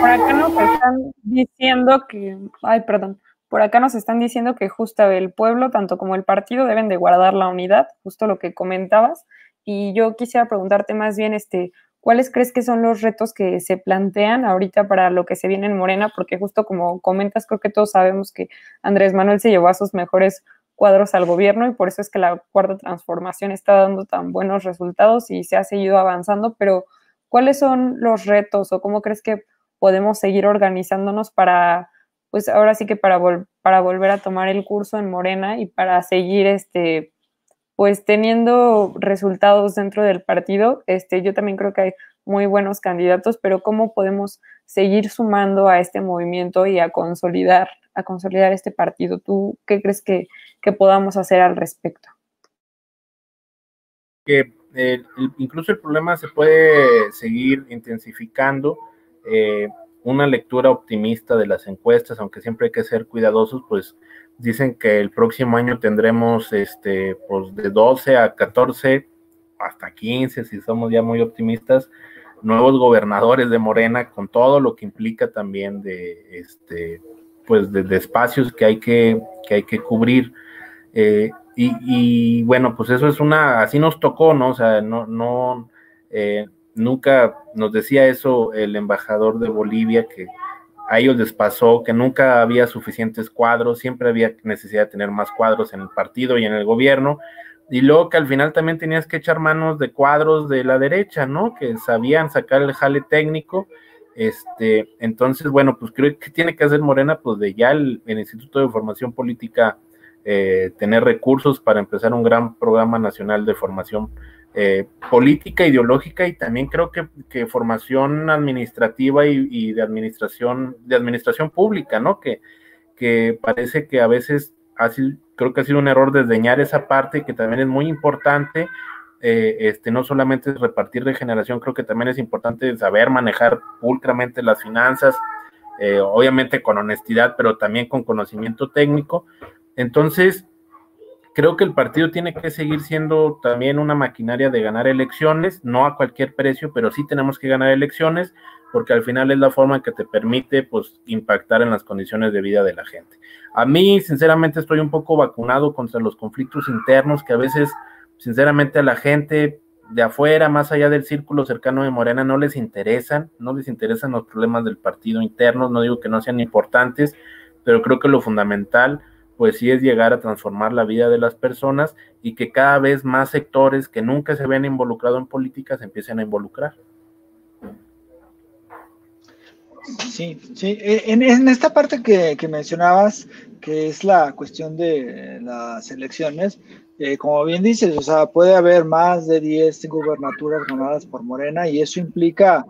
Por acá nos están diciendo que, ay, perdón, por acá nos están diciendo que justo el pueblo, tanto como el partido, deben de guardar la unidad, justo lo que comentabas. Y yo quisiera preguntarte más bien, este, ¿Cuáles crees que son los retos que se plantean ahorita para lo que se viene en Morena? Porque justo como comentas, creo que todos sabemos que Andrés Manuel se llevó a sus mejores cuadros al gobierno y por eso es que la cuarta transformación está dando tan buenos resultados y se ha seguido avanzando, pero ¿cuáles son los retos o cómo crees que podemos seguir organizándonos para, pues ahora sí que para, para volver a tomar el curso en Morena y para seguir este, pues teniendo resultados dentro del partido, este, yo también creo que hay muy buenos candidatos, pero cómo podemos seguir sumando a este movimiento y a consolidar, a consolidar este partido. ¿Tú qué crees que, podamos hacer al respecto? Que eh, incluso el problema se puede seguir intensificando. Eh, una lectura optimista de las encuestas, aunque siempre hay que ser cuidadosos, pues Dicen que el próximo año tendremos este, pues de 12 a 14, hasta 15, si somos ya muy optimistas, nuevos gobernadores de Morena, con todo lo que implica también de, este, pues de, espacios que hay que, que, hay que cubrir. Eh, y, bueno, pues eso es una, así nos tocó, ¿no? O sea, no, no, eh, nunca nos decía eso el embajador de Bolivia, que a ellos les pasó que nunca había suficientes cuadros, siempre había necesidad de tener más cuadros en el partido y en el gobierno, y luego que al final también tenías que echar manos de cuadros de la derecha, ¿no? Que sabían sacar el jale técnico. Este, entonces, bueno, pues creo que tiene que hacer Morena, pues de ya el, Instituto de Formación Política eh, tener recursos para empezar un gran programa nacional de formación eh, política, ideológica y también creo que, formación administrativa y, de administración, de administración pública, ¿no? Que, que parece que a veces así, creo que ha sido un error desdeñar esa parte que también es muy importante. Eh, este, no solamente es repartir de generación, creo que también es importante saber manejar pulcramente las finanzas, eh, obviamente con honestidad, pero también con conocimiento técnico. Entonces, creo que el partido tiene que seguir siendo también una maquinaria de ganar elecciones, no a cualquier precio, pero sí tenemos que ganar elecciones porque al final es la forma que te permite pues impactar en las condiciones de vida de la gente. A mí sinceramente estoy un poco vacunado contra los conflictos internos que a veces sinceramente a la gente de afuera, más allá del círculo cercano de Morena, no les interesan, no les interesan los problemas del partido interno, no digo que no sean importantes, pero creo que lo fundamental pues sí es llegar a transformar la vida de las personas y que cada vez más sectores que nunca se ven involucrados en política se empiecen a involucrar. Sí, sí. E, en, esta parte que, mencionabas, que es la cuestión de las elecciones, eh, como bien dices, o sea, puede haber más de 10 gubernaturas ganadas por Morena y eso implica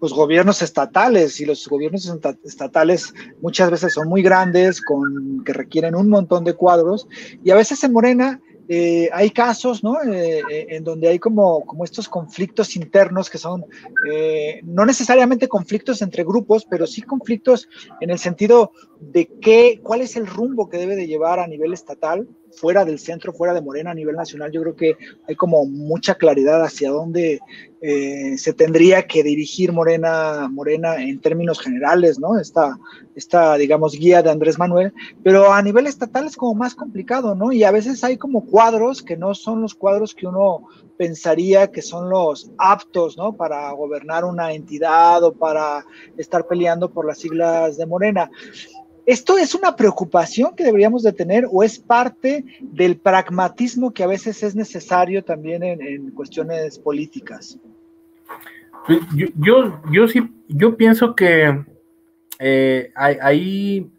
pues gobiernos estatales y los gobiernos estatales muchas veces son muy grandes, con, que requieren un montón de cuadros y a veces en Morena eh, hay casos, ¿no? Eh, eh, en donde hay como, como estos conflictos internos que son no necesariamente conflictos entre grupos, pero sí conflictos en el sentido de qué, cuál es el rumbo que debe de llevar a nivel estatal, fuera del centro, fuera de Morena a nivel nacional. Yo creo que hay como mucha claridad hacia dónde se tendría que dirigir Morena, Morena en términos generales, ¿no? Esta, esta, digamos, guía de Andrés Manuel, pero a nivel estatal es como más complicado, ¿no? Y a veces hay como cuadros que no son los cuadros que uno pensaría que son los aptos, ¿no? Para gobernar una entidad o para estar peleando por las siglas de Morena. ¿Esto es una preocupación que deberíamos de tener o es parte del pragmatismo que a veces es necesario también en, cuestiones políticas? Pues, yo, yo, sí, yo pienso que eh, ahí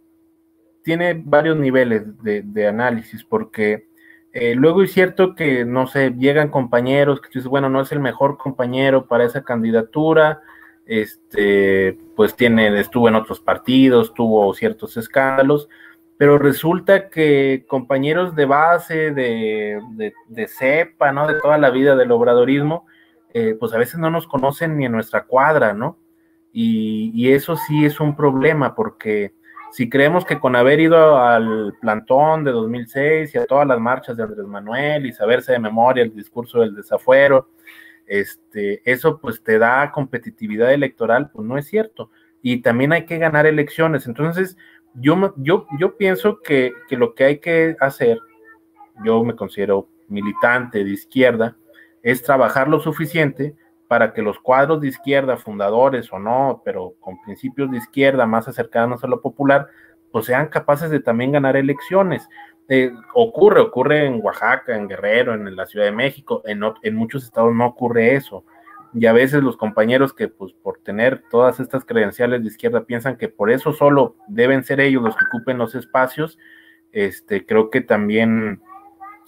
tiene varios niveles de análisis, porque eh, luego es cierto que, no sé, llegan compañeros que dices, bueno, no es el mejor compañero para esa candidatura, este, pues tiene, estuvo en otros partidos, tuvo ciertos escándalos, pero resulta que compañeros de base, de, de, cepa, ¿no? De toda la vida del obradorismo, eh, pues a veces no nos conocen ni en nuestra cuadra, ¿no? Y, y eso sí es un problema porque si creemos que con haber ido al plantón de 2006 y a todas las marchas de Andrés Manuel y saberse de memoria el discurso del desafuero, este, eso pues te da competitividad electoral, pues no es cierto. Y también hay que ganar elecciones. Entonces, yo, yo, yo pienso que, que lo que hay que hacer, yo me considero militante de izquierda, es trabajar lo suficiente para que los cuadros de izquierda, fundadores o no, pero con principios de izquierda más acercados a lo popular, pues sean capaces de también ganar elecciones. Eh, ocurre, ocurre en Oaxaca, en Guerrero, en la Ciudad de México, en, en muchos estados no ocurre eso. Y a veces los compañeros que, pues, por tener todas estas credenciales de izquierda piensan que por eso solo deben ser ellos los que ocupen los espacios, este, creo que también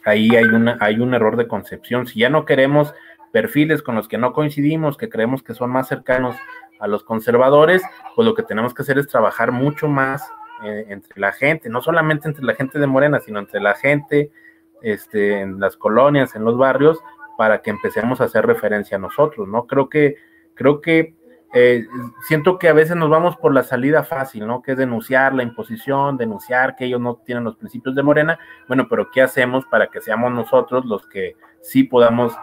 ahí hay, una, hay un error de concepción. Si ya no queremos perfiles con los que no coincidimos, que creemos que son más cercanos a los conservadores, pues lo que tenemos que hacer es trabajar mucho más eh, entre la gente, no solamente entre la gente de Morena, sino entre la gente este, en las colonias, en los barrios, para que empecemos a hacer referencia a nosotros, ¿no? Creo que, creo que eh, siento que a veces nos vamos por la salida fácil, ¿no? Que es denunciar la imposición, denunciar que ellos no tienen los principios de Morena. Bueno, pero ¿qué hacemos para que seamos nosotros los que sí podamos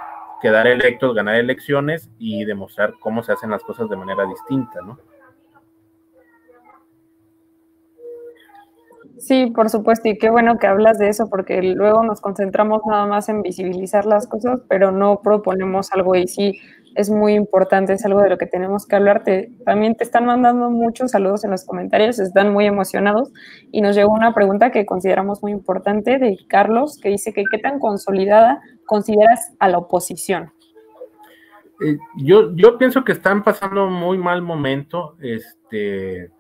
quedar electos, ganar elecciones y demostrar cómo se hacen las cosas de manera distinta, ¿no? Sí, por supuesto, y qué bueno que hablas de eso, porque luego nos concentramos nada más en visibilizar las cosas, pero no proponemos algo y sí es muy importante, es algo de lo que tenemos que hablar. también te están mandando muchos saludos en los comentarios, están muy emocionados y nos llegó una pregunta que consideramos muy importante de Carlos, que dice que qué tan consolidada consideras a la oposición. Eh, yo, yo pienso que están pasando un muy mal momento. Este,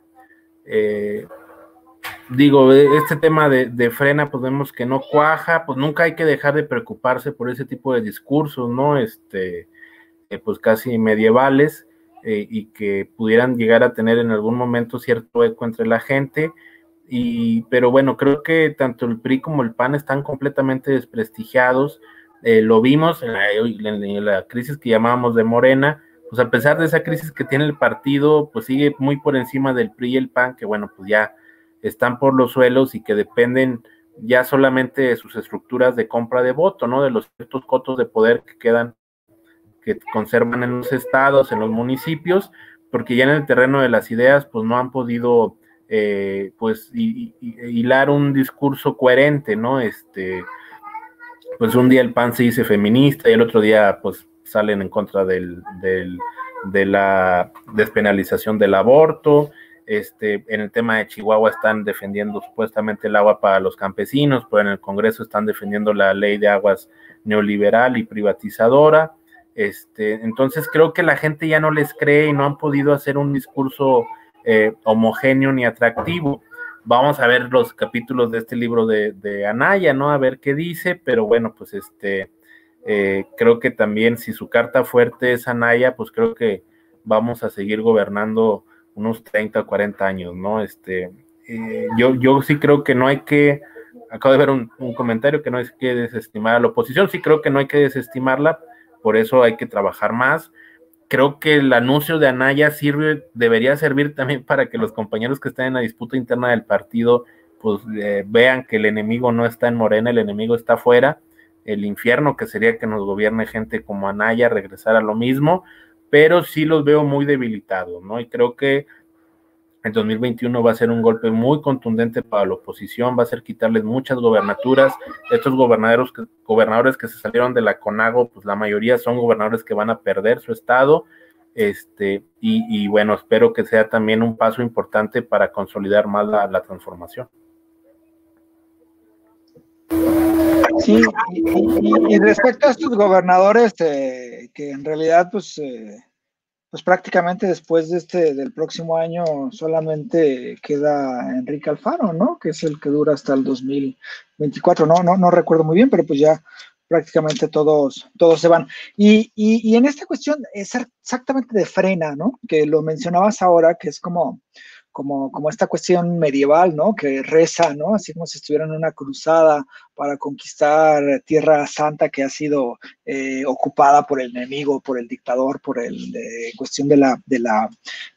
eh, digo, este tema de, frena, pues vemos que no cuaja, pues nunca hay que dejar de preocuparse por ese tipo de discursos, ¿no? Este, eh, pues casi medievales y que pudieran llegar a tener en algún momento cierto eco entre la gente. Y, pero bueno, creo que tanto el PRI como el PAN están completamente desprestigiados. Eh, lo vimos en la, crisis que llamábamos de Morena, pues a pesar de esa crisis que tiene el partido, pues sigue muy por encima del PRI y el PAN, que bueno, pues ya están por los suelos y que dependen ya solamente de sus estructuras de compra de voto, ¿no? De los ciertos cotos de poder que quedan, que conservan en los estados, en los municipios, porque ya en el terreno de las ideas, pues no han podido, eh, pues, hilar un discurso coherente, ¿no? Este, pues un día el PAN se dice feminista y el otro día pues salen en contra del, de la despenalización del aborto. Este, en el tema de Chihuahua están defendiendo supuestamente el agua para los campesinos, pero en el Congreso están defendiendo la ley de aguas neoliberal y privatizadora. Este, entonces creo que la gente ya no les cree y no han podido hacer un discurso eh, homogéneo ni atractivo vamos a ver los capítulos de este libro de, Anaya, ¿no? A ver qué dice, pero bueno, pues este, eh, creo que también si su carta fuerte es Anaya, pues creo que vamos a seguir gobernando unos 30 o 40 años, ¿no? Este, eh, yo, yo sí creo que no hay que acabo de ver un, comentario que no hay que desestimar a la oposición. Sí creo que no hay que desestimarla, por eso hay que trabajar más. Creo que el anuncio de Anaya sirve, debería servir también para que los compañeros que están en la disputa interna del partido pues eh, vean que el enemigo no está en Morena, el enemigo está afuera, el infierno que sería que nos gobierne gente como Anaya, regresar a lo mismo, pero sí los veo muy debilitados, ¿no? Y creo que el 2021 va a ser un golpe muy contundente para la oposición, va a ser quitarles muchas gobernaturas. Estos gobernadores que, gobernadores que se salieron de la CONAGO, pues la mayoría son gobernadores que van a perder su estado. Este, y, bueno, espero que sea también un paso importante para consolidar más la, transformación. Sí, y, respecto a estos gobernadores, eh, que en realidad, pues, eh, pues prácticamente después de este, del próximo año solamente queda Enrique Alfaro, ¿no? Que es el que dura hasta el 2024, no, no, no recuerdo muy bien, pero pues ya prácticamente todos, todos se van. Y, y, y en esta cuestión es exactamente de frena, ¿no? Que lo mencionabas ahora, que es como, como, como esta cuestión medieval, ¿no? Que reza, ¿no? Así como si estuviera en una cruzada para conquistar Tierra Santa que ha sido eh, ocupada por el enemigo, por el dictador, por el eh, cuestión de la, de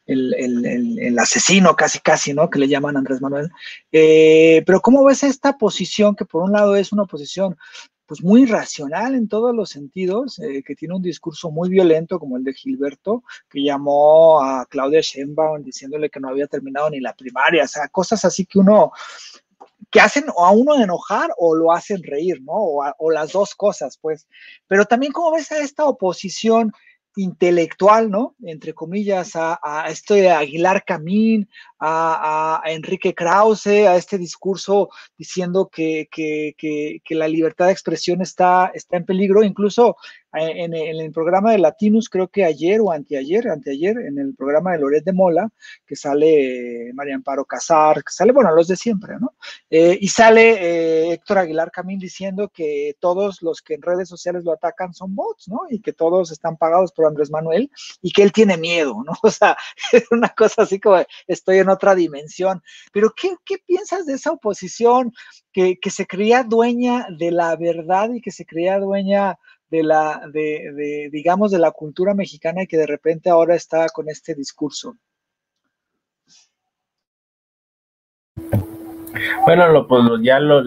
el, asesino casi casi, ¿no? Que le llaman Andrés Manuel. Eh, pero ¿cómo ves esta posición que por un lado es una posición pues muy racional en todos los sentidos, eh, que tiene un discurso muy violento como el de Gilberto, que llamó a Claudia Sheinbaum diciéndole que no había terminado ni la primaria, o sea, cosas así que uno, que hacen a uno enojar o lo hacen reír, ¿no? O, o las dos cosas, pues. Pero también como ves a esta oposición intelectual, ¿no? Entre comillas, a, este Aguilar Camín, a, Enrique Krause, a este discurso diciendo que, la libertad de expresión está en peligro, incluso eh, en, el programa de Latinus, creo que ayer o anteayer, anteayer, en el programa de Loret de Mola, que sale María Amparo Casar, que sale, bueno, los de siempre, ¿no? Eh, y sale eh, Héctor Aguilar Camín diciendo que todos los que en redes sociales lo atacan son bots, ¿no? Y que todos están pagados por Andrés Manuel y que él tiene miedo, ¿no? [laughs] O sea, es una cosa así como estoy en otra dimensión. Pero ¿qué, qué piensas de esa oposición que, que se creía dueña de la verdad y que se creía dueña de la, de, digamos, de la cultura mexicana y que de repente ahora está con este discurso. Bueno, lo, pues ya lo,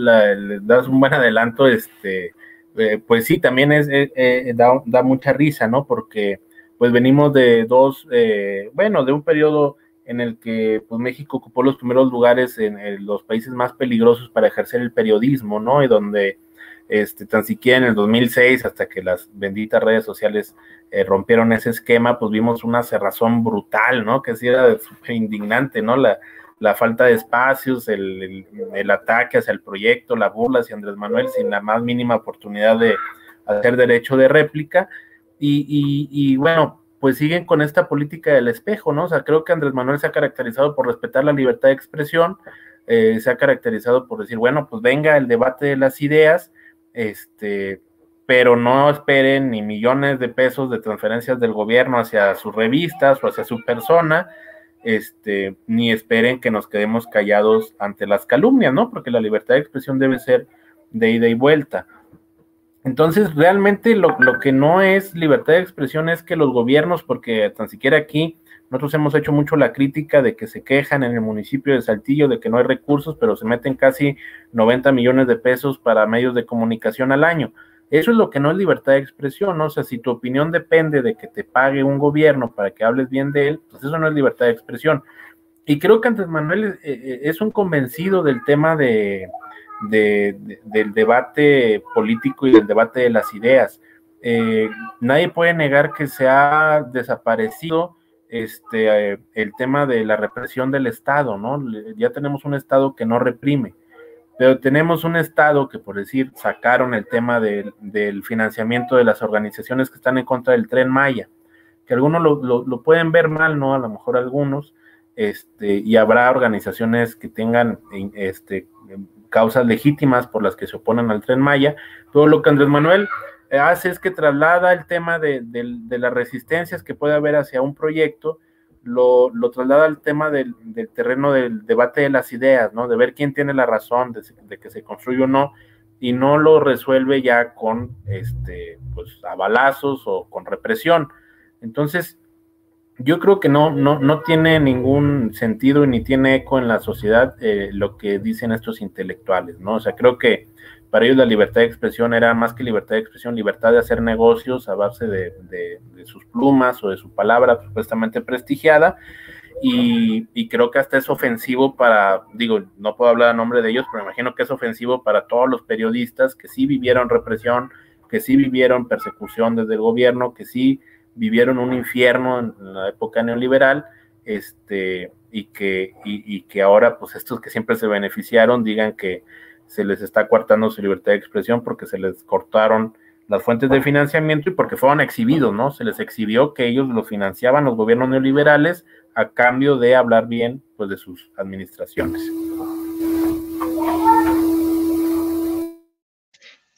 das un buen adelanto, este, eh, pues sí, también es, eh, da, da, mucha risa, ¿no? Porque pues venimos de dos, eh, bueno, de un periodo en el que pues México ocupó los primeros lugares en, en, los países más peligrosos para ejercer el periodismo, ¿no? Y donde este, tan siquiera en el 2006, hasta que las benditas redes sociales eh, rompieron ese esquema, pues vimos una cerrazón brutal, ¿no? Que sí era súper indignante, ¿no? La, la, falta de espacios, el, el, ataque hacia el proyecto, la burla hacia Andrés Manuel sin la más mínima oportunidad de hacer derecho de réplica. Y, y, y bueno, pues siguen con esta política del espejo, ¿no? O sea, creo que Andrés Manuel se ha caracterizado por respetar la libertad de expresión, eh, se ha caracterizado por decir, bueno, pues venga el debate de las ideas, este, pero no esperen ni millones de pesos de transferencias del gobierno hacia sus revistas o hacia su persona, este, ni esperen que nos quedemos callados ante las calumnias, ¿no? Porque la libertad de expresión debe ser de ida y vuelta. Entonces, realmente lo, lo, que no es libertad de expresión es que los gobiernos, porque tan siquiera aquí nosotros hemos hecho mucho la crítica de que se quejan en el municipio de Saltillo de que no hay recursos, pero se meten casi 90 millones de pesos para medios de comunicación al año. Eso es lo que no es libertad de expresión, ¿no? O sea, si tu opinión depende de que te pague un gobierno para que hables bien de él, pues eso no es libertad de expresión. Y creo que Andrés Manuel eh, eh, es un convencido del tema de, del debate político y del debate de las ideas. Eh, nadie puede negar que se ha desaparecido este, eh, el tema de la represión del Estado, ¿no? Ya tenemos un Estado que no reprime, pero tenemos un Estado que, por decir, sacaron el tema del financiamiento de las organizaciones que están en contra del tren Maya, que algunos lo, pueden ver mal, ¿no? A lo mejor algunos, este, y habrá organizaciones que tengan este, causas legítimas por las que se oponen al tren Maya, pero lo que Andrés Manuel hace es que traslada el tema de, las resistencias que puede haber hacia un proyecto, lo, traslada al tema del, terreno del debate de las ideas, ¿no? De ver quién tiene la razón de, que se construye o no, y no lo resuelve ya con, este, pues, a o con represión. Entonces, yo creo que no, no, no tiene ningún sentido ni tiene eco en la sociedad eh, lo que dicen estos intelectuales, ¿no? O sea, creo que para ellos la libertad de expresión era más que libertad de expresión, libertad de hacer negocios a base de, sus plumas o de su palabra supuestamente prestigiada. Y, creo que hasta es ofensivo para, digo, no puedo hablar a nombre de ellos, pero imagino que es ofensivo para todos los periodistas que sí vivieron represión, que sí vivieron persecución desde el gobierno, que sí vivieron un infierno en, la época neoliberal, este, y que, y que ahora, pues estos que siempre se beneficiaron digan que se les está coartando su libertad de expresión porque se les cortaron las fuentes de financiamiento y porque fueron exhibidos, ¿no? Se les exhibió que ellos lo financiaban los gobiernos neoliberales a cambio de hablar bien, pues, de sus administraciones.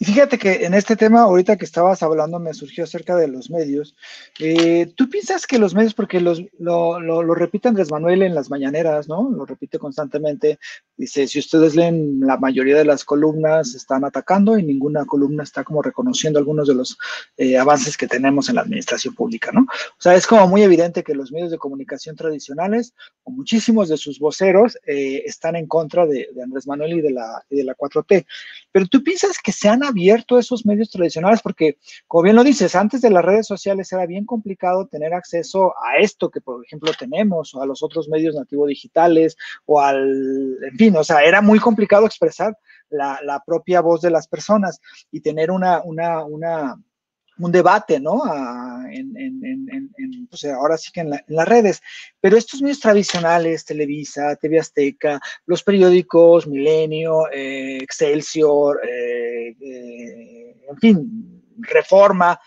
Y fíjate que en este tema, ahorita que estabas hablando, me surgió acerca de los medios. Eh, ¿Tú piensas que los medios, porque los, lo, lo, lo, repite Andrés Manuel en las mañaneras, ¿no? Lo repite constantemente. Dice, si ustedes leen la mayoría de las columnas, están atacando y ninguna columna está como reconociendo algunos de los eh, avances que tenemos en la administración pública, ¿no? O sea, es como muy evidente que los medios de comunicación tradicionales, o muchísimos de sus voceros, eh, están en contra de, Andrés Manuel y de, la, y de la 4T. Pero tú piensas que se han abierto esos medios tradicionales, porque, como bien lo dices, antes de las redes sociales era bien complicado tener acceso a esto que, por ejemplo, tenemos, o a los otros medios nativos digitales, o al, en fin, o sea, era muy complicado expresar la, la propia voz de las personas y tener una, una, una un debate, ¿no? pues ahora sí que en, las redes. Pero estos medios tradicionales, Televisa, TV Azteca, los periódicos, Milenio, eh, Excelsior, eh, eh, en fin, Reforma,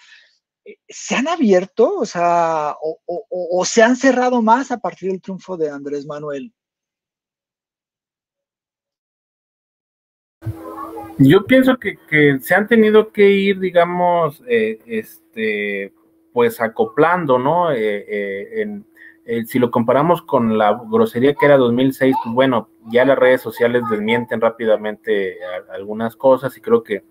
¿se han abierto? O sea, o se han cerrado más a partir del triunfo de Andrés Manuel. Yo pienso que, se han tenido que ir, digamos, eh, este, pues acoplando, ¿no? Eh, eh, si lo comparamos con la grosería que era 2006, pues bueno, ya las redes sociales desmienten rápidamente algunas cosas y creo que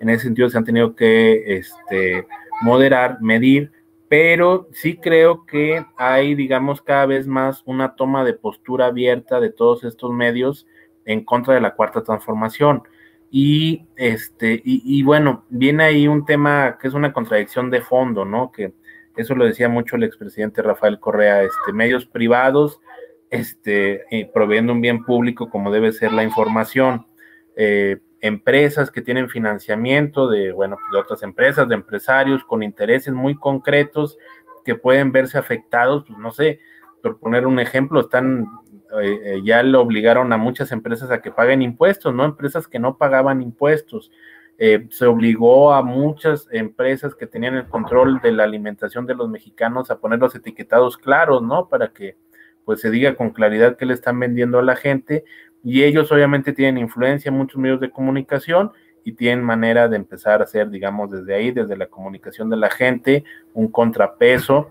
en ese sentido se han tenido que este, moderar, medir, pero sí creo que hay, digamos, cada vez más una toma de postura abierta de todos estos medios en contra de la cuarta transformación. Y este, y, bueno, viene ahí un tema que es una contradicción de fondo, ¿no? Que eso lo decía mucho el expresidente Rafael Correa, este, medios privados, este, eh, proveyendo un bien público como debe ser la información. Eh, empresas que tienen financiamiento de, bueno, de otras empresas, de empresarios con intereses muy concretos que pueden verse afectados, pues no sé, por poner un ejemplo, están eh, eh, ya le obligaron a muchas empresas a que paguen impuestos, ¿no? Empresas que no pagaban impuestos. Eh, se obligó a muchas empresas que tenían el control de la alimentación de los mexicanos a poner los etiquetados claros, ¿no? Para que pues se diga con claridad qué le están vendiendo a la gente. Y ellos obviamente tienen influencia en muchos medios de comunicación y tienen manera de empezar a hacer, digamos, desde ahí, desde la comunicación de la gente, un contrapeso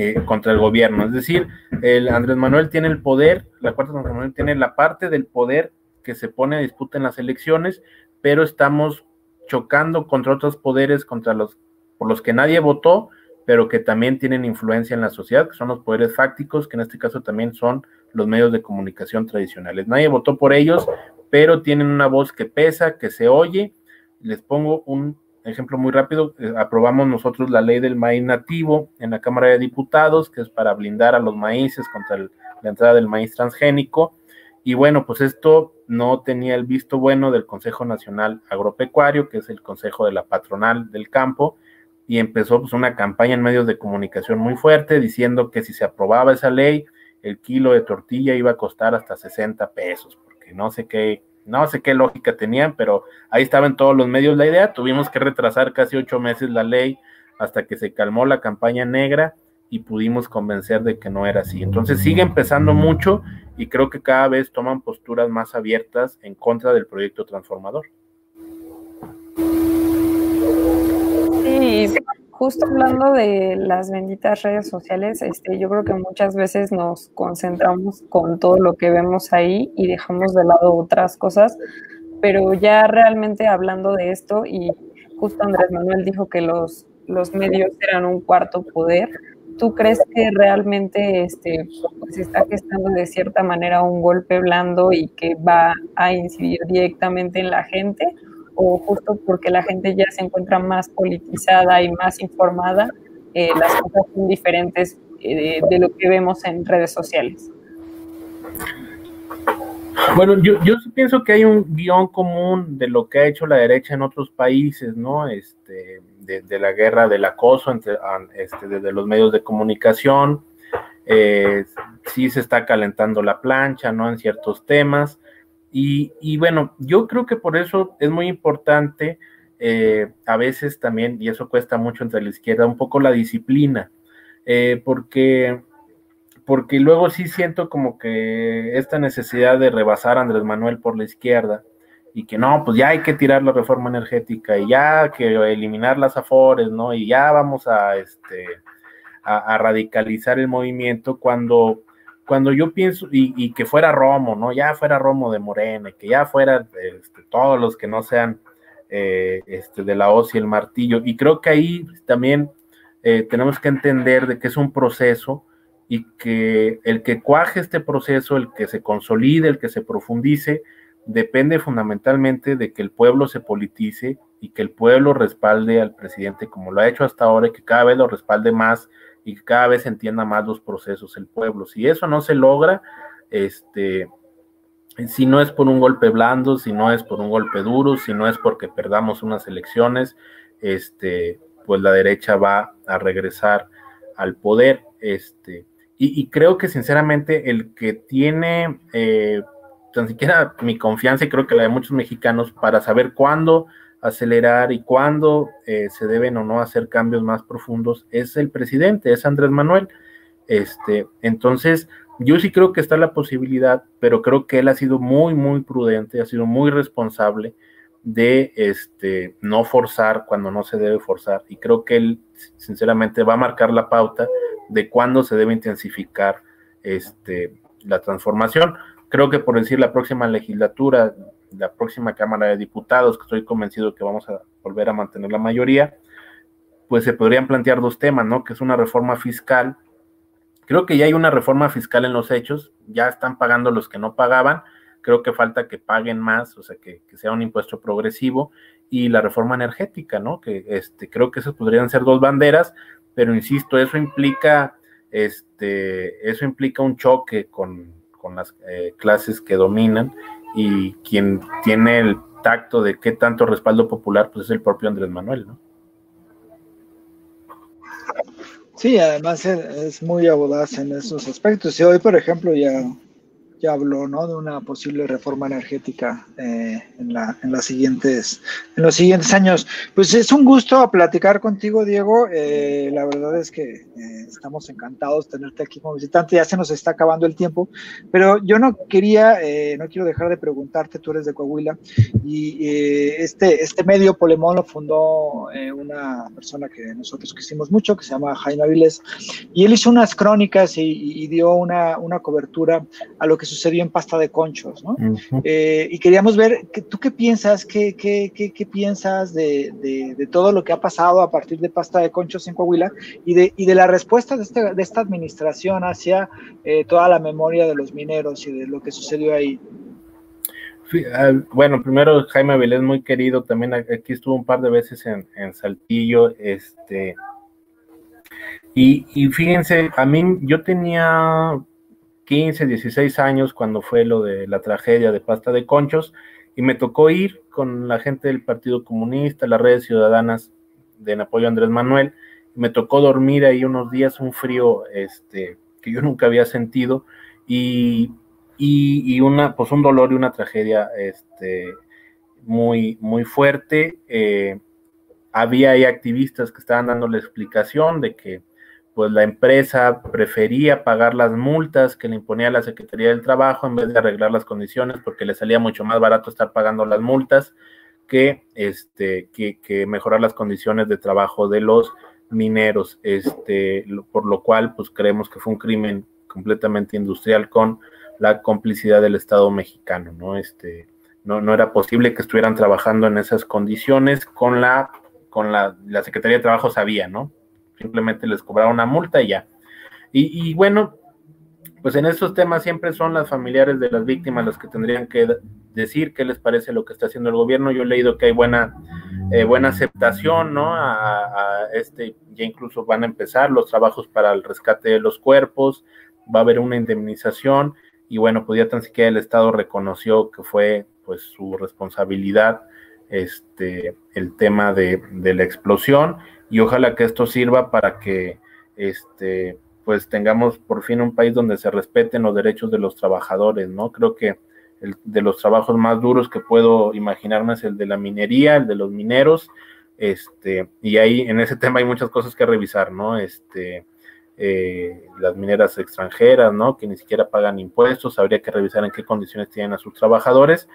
eh, contra el gobierno. Es decir, el Andrés Manuel tiene el poder, la cuarta transformación tiene la parte del poder que se pone a disputa en las elecciones, pero estamos chocando contra otros poderes, contra los por los que nadie votó, pero que también tienen influencia en la sociedad, que son los poderes fácticos, que en este caso también son los medios de comunicación tradicionales. Nadie votó por ellos, pero tienen una voz que pesa, que se oye. Les pongo un ejemplo muy rápido, eh, aprobamos nosotros la ley del maíz nativo en la Cámara de Diputados, que es para blindar a los maíces contra la entrada del maíz transgénico. Y bueno, pues esto no tenía el visto bueno del Consejo Nacional Agropecuario, que es el consejo de la patronal del campo, y empezó pues una campaña en medios de comunicación muy fuerte diciendo que si se aprobaba esa ley, el kilo de tortilla iba a costar hasta 60 pesos, porque no sé qué no sé qué lógica tenían, pero ahí estaba en todos los medios la idea. Tuvimos que retrasar casi ocho meses la ley hasta que se calmó la campaña negra y pudimos convencer de que no era así. Entonces sigue empezando mucho y creo que cada vez toman posturas más abiertas en contra del proyecto transformador. Sí, justo hablando de las benditas redes sociales, este, yo creo que muchas veces nos concentramos con todo lo que vemos ahí y dejamos de lado otras cosas, pero ya realmente hablando de esto, y justo Andrés Manuel dijo que los, los medios eran un cuarto poder, ¿tú crees que realmente este, pues está gestando de cierta manera un golpe blando y que va a incidir directamente en la gente? O justo porque la gente ya se encuentra más politizada y más informada, eh, las cosas son diferentes eh, de, lo que vemos en redes sociales. Bueno, yo, yo pienso que hay un guion común de lo que ha hecho la derecha en otros países, ¿no? Este, de, la guerra del acoso entre, este, desde los medios de comunicación, eh, sí se está calentando la plancha, ¿no? En ciertos temas, y, bueno, yo creo que por eso es muy importante eh, a veces también, y eso cuesta mucho entre la izquierda, un poco la disciplina, eh, porque, porque luego sí siento como que esta necesidad de rebasar a Andrés Manuel por la izquierda y que no, pues ya hay que tirar la reforma energética y ya que eliminar las afores, ¿no? Y ya vamos a, este, a radicalizar el movimiento cuando cuando yo pienso, y, que fuera Romo, ¿no? Ya fuera Romo de Morena, que ya fuera este, todos los que no sean eh, este, de la hoz y el martillo. Y creo que ahí también eh, tenemos que entender de que es un proceso y que el que cuaje este proceso, el que se consolide, el que se profundice, depende fundamentalmente de que el pueblo se politice y que el pueblo respalde al presidente como lo ha hecho hasta ahora y que cada vez lo respalde más y que cada vez entienda más los procesos el pueblo. Si eso no se logra, este, si no es por un golpe blando, si no es por un golpe duro, si no es porque perdamos unas elecciones, este, pues la derecha va a regresar al poder. Este, y, creo que sinceramente el que tiene eh, tan siquiera mi confianza y creo que la de muchos mexicanos para saber cuándo acelerar y cuándo eh, se deben o no hacer cambios más profundos es el presidente, es Andrés Manuel. Este, entonces, yo sí creo que está la posibilidad, pero creo que él ha sido muy, muy prudente, ha sido muy responsable de este, no forzar cuando no se debe forzar. Y creo que él, sinceramente, va a marcar la pauta de cuándo se debe intensificar este, la transformación. Creo que por decir la próxima legislatura la próxima Cámara de Diputados, que estoy convencido que vamos a volver a mantener la mayoría, pues se podrían plantear dos temas, ¿no? Que es una reforma fiscal. Creo que ya hay una reforma fiscal en los hechos, ya están pagando los que no pagaban, creo que falta que paguen más, o sea, que, sea un impuesto progresivo, y la reforma energética, ¿no? Que este, creo que esas podrían ser dos banderas, pero insisto, eso implica, este, eso implica un choque con, las eh, clases que dominan y quien tiene el tacto de qué tanto respaldo popular, pues es el propio Andrés Manuel, ¿no? Sí, además es muy audaz en esos aspectos. Y hoy, por ejemplo, ya ya habló ¿no? de una posible reforma energética eh, en, la, en, las siguientes, en los siguientes años. Pues es un gusto platicar contigo, Diego. Eh, la verdad es que eh, estamos encantados de tenerte aquí como visitante. Ya se nos está acabando el tiempo, pero yo no quería, no quiero dejar de preguntarte, tú eres de Coahuila, y este, este medio Polemón lo fundó una persona que nosotros quisimos mucho, que se llama Jaime Aviles, y él hizo unas crónicas y, y dio una, una cobertura a lo que sucedió en Pasta de Conchos, ¿no? Eh, y queríamos ver, ¿tú qué piensas? ¿Qué, qué, qué, qué piensas de, de, todo lo que ha pasado a partir de Pasta de Conchos en Coahuila y de, y de la respuesta de, este, de esta administración hacia eh, toda la memoria de los mineros y de lo que sucedió ahí? Ah, bueno, primero Jaime Avilés, muy querido, también aquí estuvo un par de veces en, en Saltillo, este, y, y, fíjense, a mí yo tenía 15, 16 años cuando fue lo de la tragedia de pasta de conchos y me tocó ir con la gente del Partido Comunista, las redes ciudadanas de apoyo Andrés Manuel. Me tocó dormir ahí unos días, un frío este, que yo nunca había sentido y, y, una, pues un dolor y una tragedia este, muy, muy fuerte. Eh, había ahí activistas que estaban dando la explicación de que pues la empresa prefería pagar las multas que le imponía la Secretaría del Trabajo en vez de arreglar las condiciones porque le salía mucho más barato estar pagando las multas que, este, que, mejorar las condiciones de trabajo de los mineros, este, por lo cual pues creemos que fue un crimen completamente industrial con la complicidad del Estado mexicano, ¿no? Este, no, no era posible que estuvieran trabajando en esas condiciones con la, con la, la Secretaría de Trabajo sabía, ¿no? Simplemente les cobraron una multa y ya. Y, bueno, pues en estos temas siempre son las familiares de las víctimas las que tendrían que decir qué les parece lo que está haciendo el gobierno. Yo he leído que hay buena, eh, buena aceptación, ¿no? A, este, ya incluso van a empezar los trabajos para el rescate de los cuerpos, va a haber una indemnización y bueno, pues ya tan siquiera el Estado reconoció que fue pues su responsabilidad este, el tema de, de la explosión y ojalá que esto sirva para que este, pues tengamos por fin un país donde se respeten los derechos de los trabajadores, ¿no? Creo que el, de los trabajos más duros que puedo imaginarme es el de la minería, el de los mineros, este, y ahí en ese tema hay muchas cosas que revisar, ¿no? Este, eh, las mineras extranjeras, ¿no? Que ni siquiera pagan impuestos, habría que revisar en qué condiciones tienen a sus trabajadores,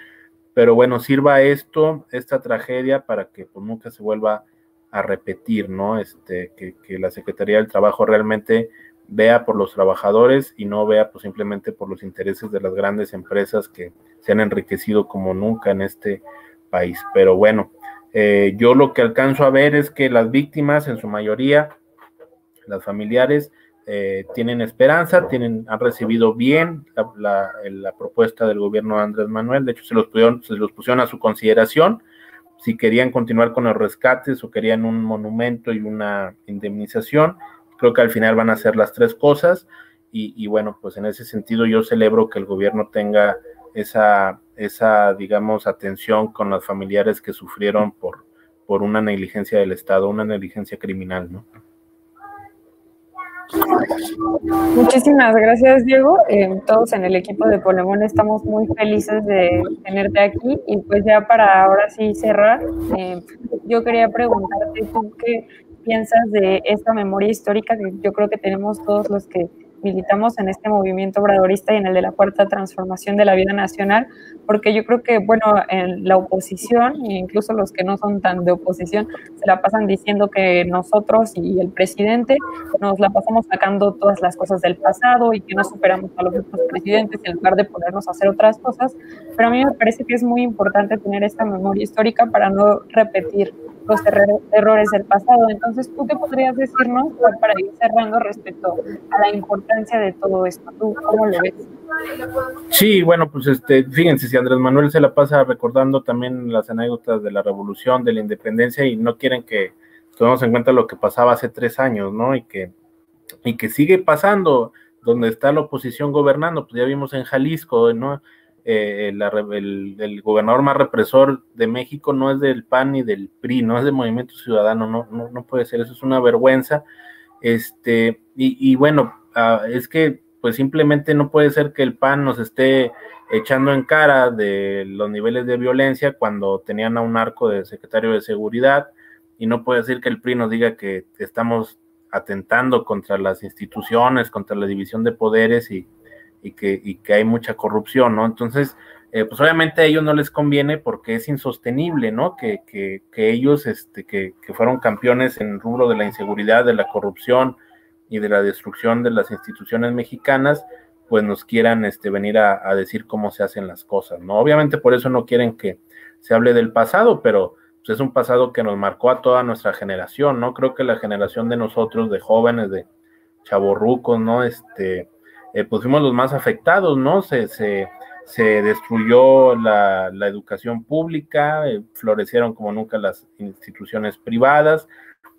pero bueno, sirva esto, esta tragedia, para que pues, nunca se vuelva a repetir, ¿no? Este, que, que la Secretaría del Trabajo realmente vea por los trabajadores y no vea pues simplemente por los intereses de las grandes empresas que se han enriquecido como nunca en este país. Pero bueno, eh, yo lo que alcanzo a ver es que las víctimas, en su mayoría, las familiares, eh, tienen esperanza, tienen, han recibido bien la, propuesta del gobierno de Andrés Manuel, de hecho se los, se los pusieron a su consideración, si querían continuar con los rescates o querían un monumento y una indemnización, Creo que al final van a ser las tres cosas. Y, bueno, pues en ese sentido yo celebro que el gobierno tenga esa, esa, digamos, atención con los familiares que sufrieron por, por una negligencia del Estado, una negligencia criminal, ¿no? Muchísimas gracias, Diego. Eh, todos en el equipo de Polemón estamos muy felices de tenerte aquí. Y pues ya para ahora sí cerrar, eh, yo quería preguntarte tú qué, piensas de esta memoria histórica que yo creo que tenemos todos los que militamos en este movimiento obradorista y en el de la cuarta transformación de la vida nacional, porque yo creo que, bueno, en la oposición, incluso los que no son tan de oposición, se la pasan diciendo que nosotros y el presidente nos la pasamos sacando todas las cosas del pasado y que no superamos a los otros presidentes en lugar de ponernos a hacer otras cosas, pero a mí me parece que es muy importante tener esta memoria histórica para no repetir los errores del pasado. Entonces, ¿tú qué podrías decirnos para ir cerrando respecto a la importancia de todo esto? ¿Tú cómo lo ves? Sí, bueno, pues este, fíjense, si Andrés Manuel se la pasa recordando también las anécdotas de la revolución, de la independencia, y no quieren que tomemos en cuenta lo que pasaba hace tres años, ¿no? Y que, y que sigue pasando, donde está la oposición gobernando, pues ya vimos en Jalisco, ¿no? Eh, el, gobernador más represor de México no es del PAN ni del PRI, no es del Movimiento Ciudadano, no, no, no puede ser, eso es una vergüenza. Este, y, bueno, ah, es que pues simplemente no puede ser que el PAN nos esté echando en cara de los niveles de violencia cuando tenían a un arco de secretario de seguridad y no puede ser que el PRI nos diga que estamos atentando contra las instituciones, contra la división de poderes y, y que, y que hay mucha corrupción, ¿no? Entonces, eh, pues obviamente a ellos no les conviene porque es insostenible, ¿no? Que, que, que ellos, este, que, que, fueron campeones en el rubro de la inseguridad, de la corrupción y de la destrucción de las instituciones mexicanas, pues nos quieran este, venir a, a, decir cómo se hacen las cosas, ¿no? Obviamente por eso no quieren que se hable del pasado, pero pues, es un pasado que nos marcó a toda nuestra generación, ¿no? Creo que la generación de nosotros, de jóvenes, de chavorrucos, ¿no? Este, eh, pues fuimos los más afectados, ¿no? Se, se, se destruyó la, la, educación pública, eh, florecieron como nunca las instituciones privadas,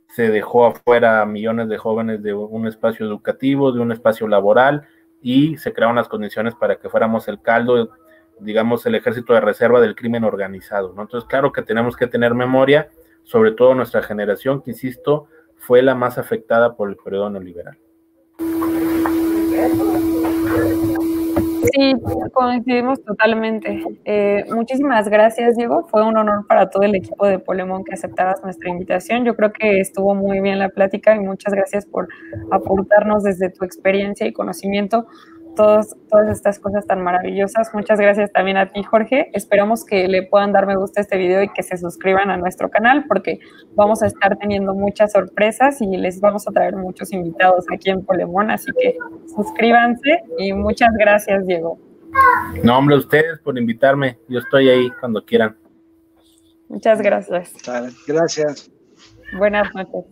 se dejó afuera millones de jóvenes de un espacio educativo, de un espacio laboral, y se crearon las condiciones para que fuéramos el caldo, digamos, el ejército de reserva del crimen organizado, ¿no? Entonces, claro que tenemos que tener memoria, sobre todo nuestra generación, que insisto, fue la más afectada por el periodo neoliberal. Sí, coincidimos totalmente. Eh, muchísimas gracias, Diego. Fue un honor para todo el equipo de Polemón que aceptaras nuestra invitación. Yo creo que estuvo muy bien la plática y muchas gracias por aportarnos desde tu experiencia y conocimiento todas estas cosas tan maravillosas. Muchas gracias también a ti, Jorge. Esperamos que le puedan dar me gusta a este video y que se suscriban a nuestro canal porque vamos a estar teniendo muchas sorpresas y les vamos a traer muchos invitados aquí en Polemón. Así que suscríbanse y muchas gracias, Diego. No, hombre, ustedes por invitarme. Yo estoy ahí cuando quieran. Muchas gracias. Gracias. Buenas noches.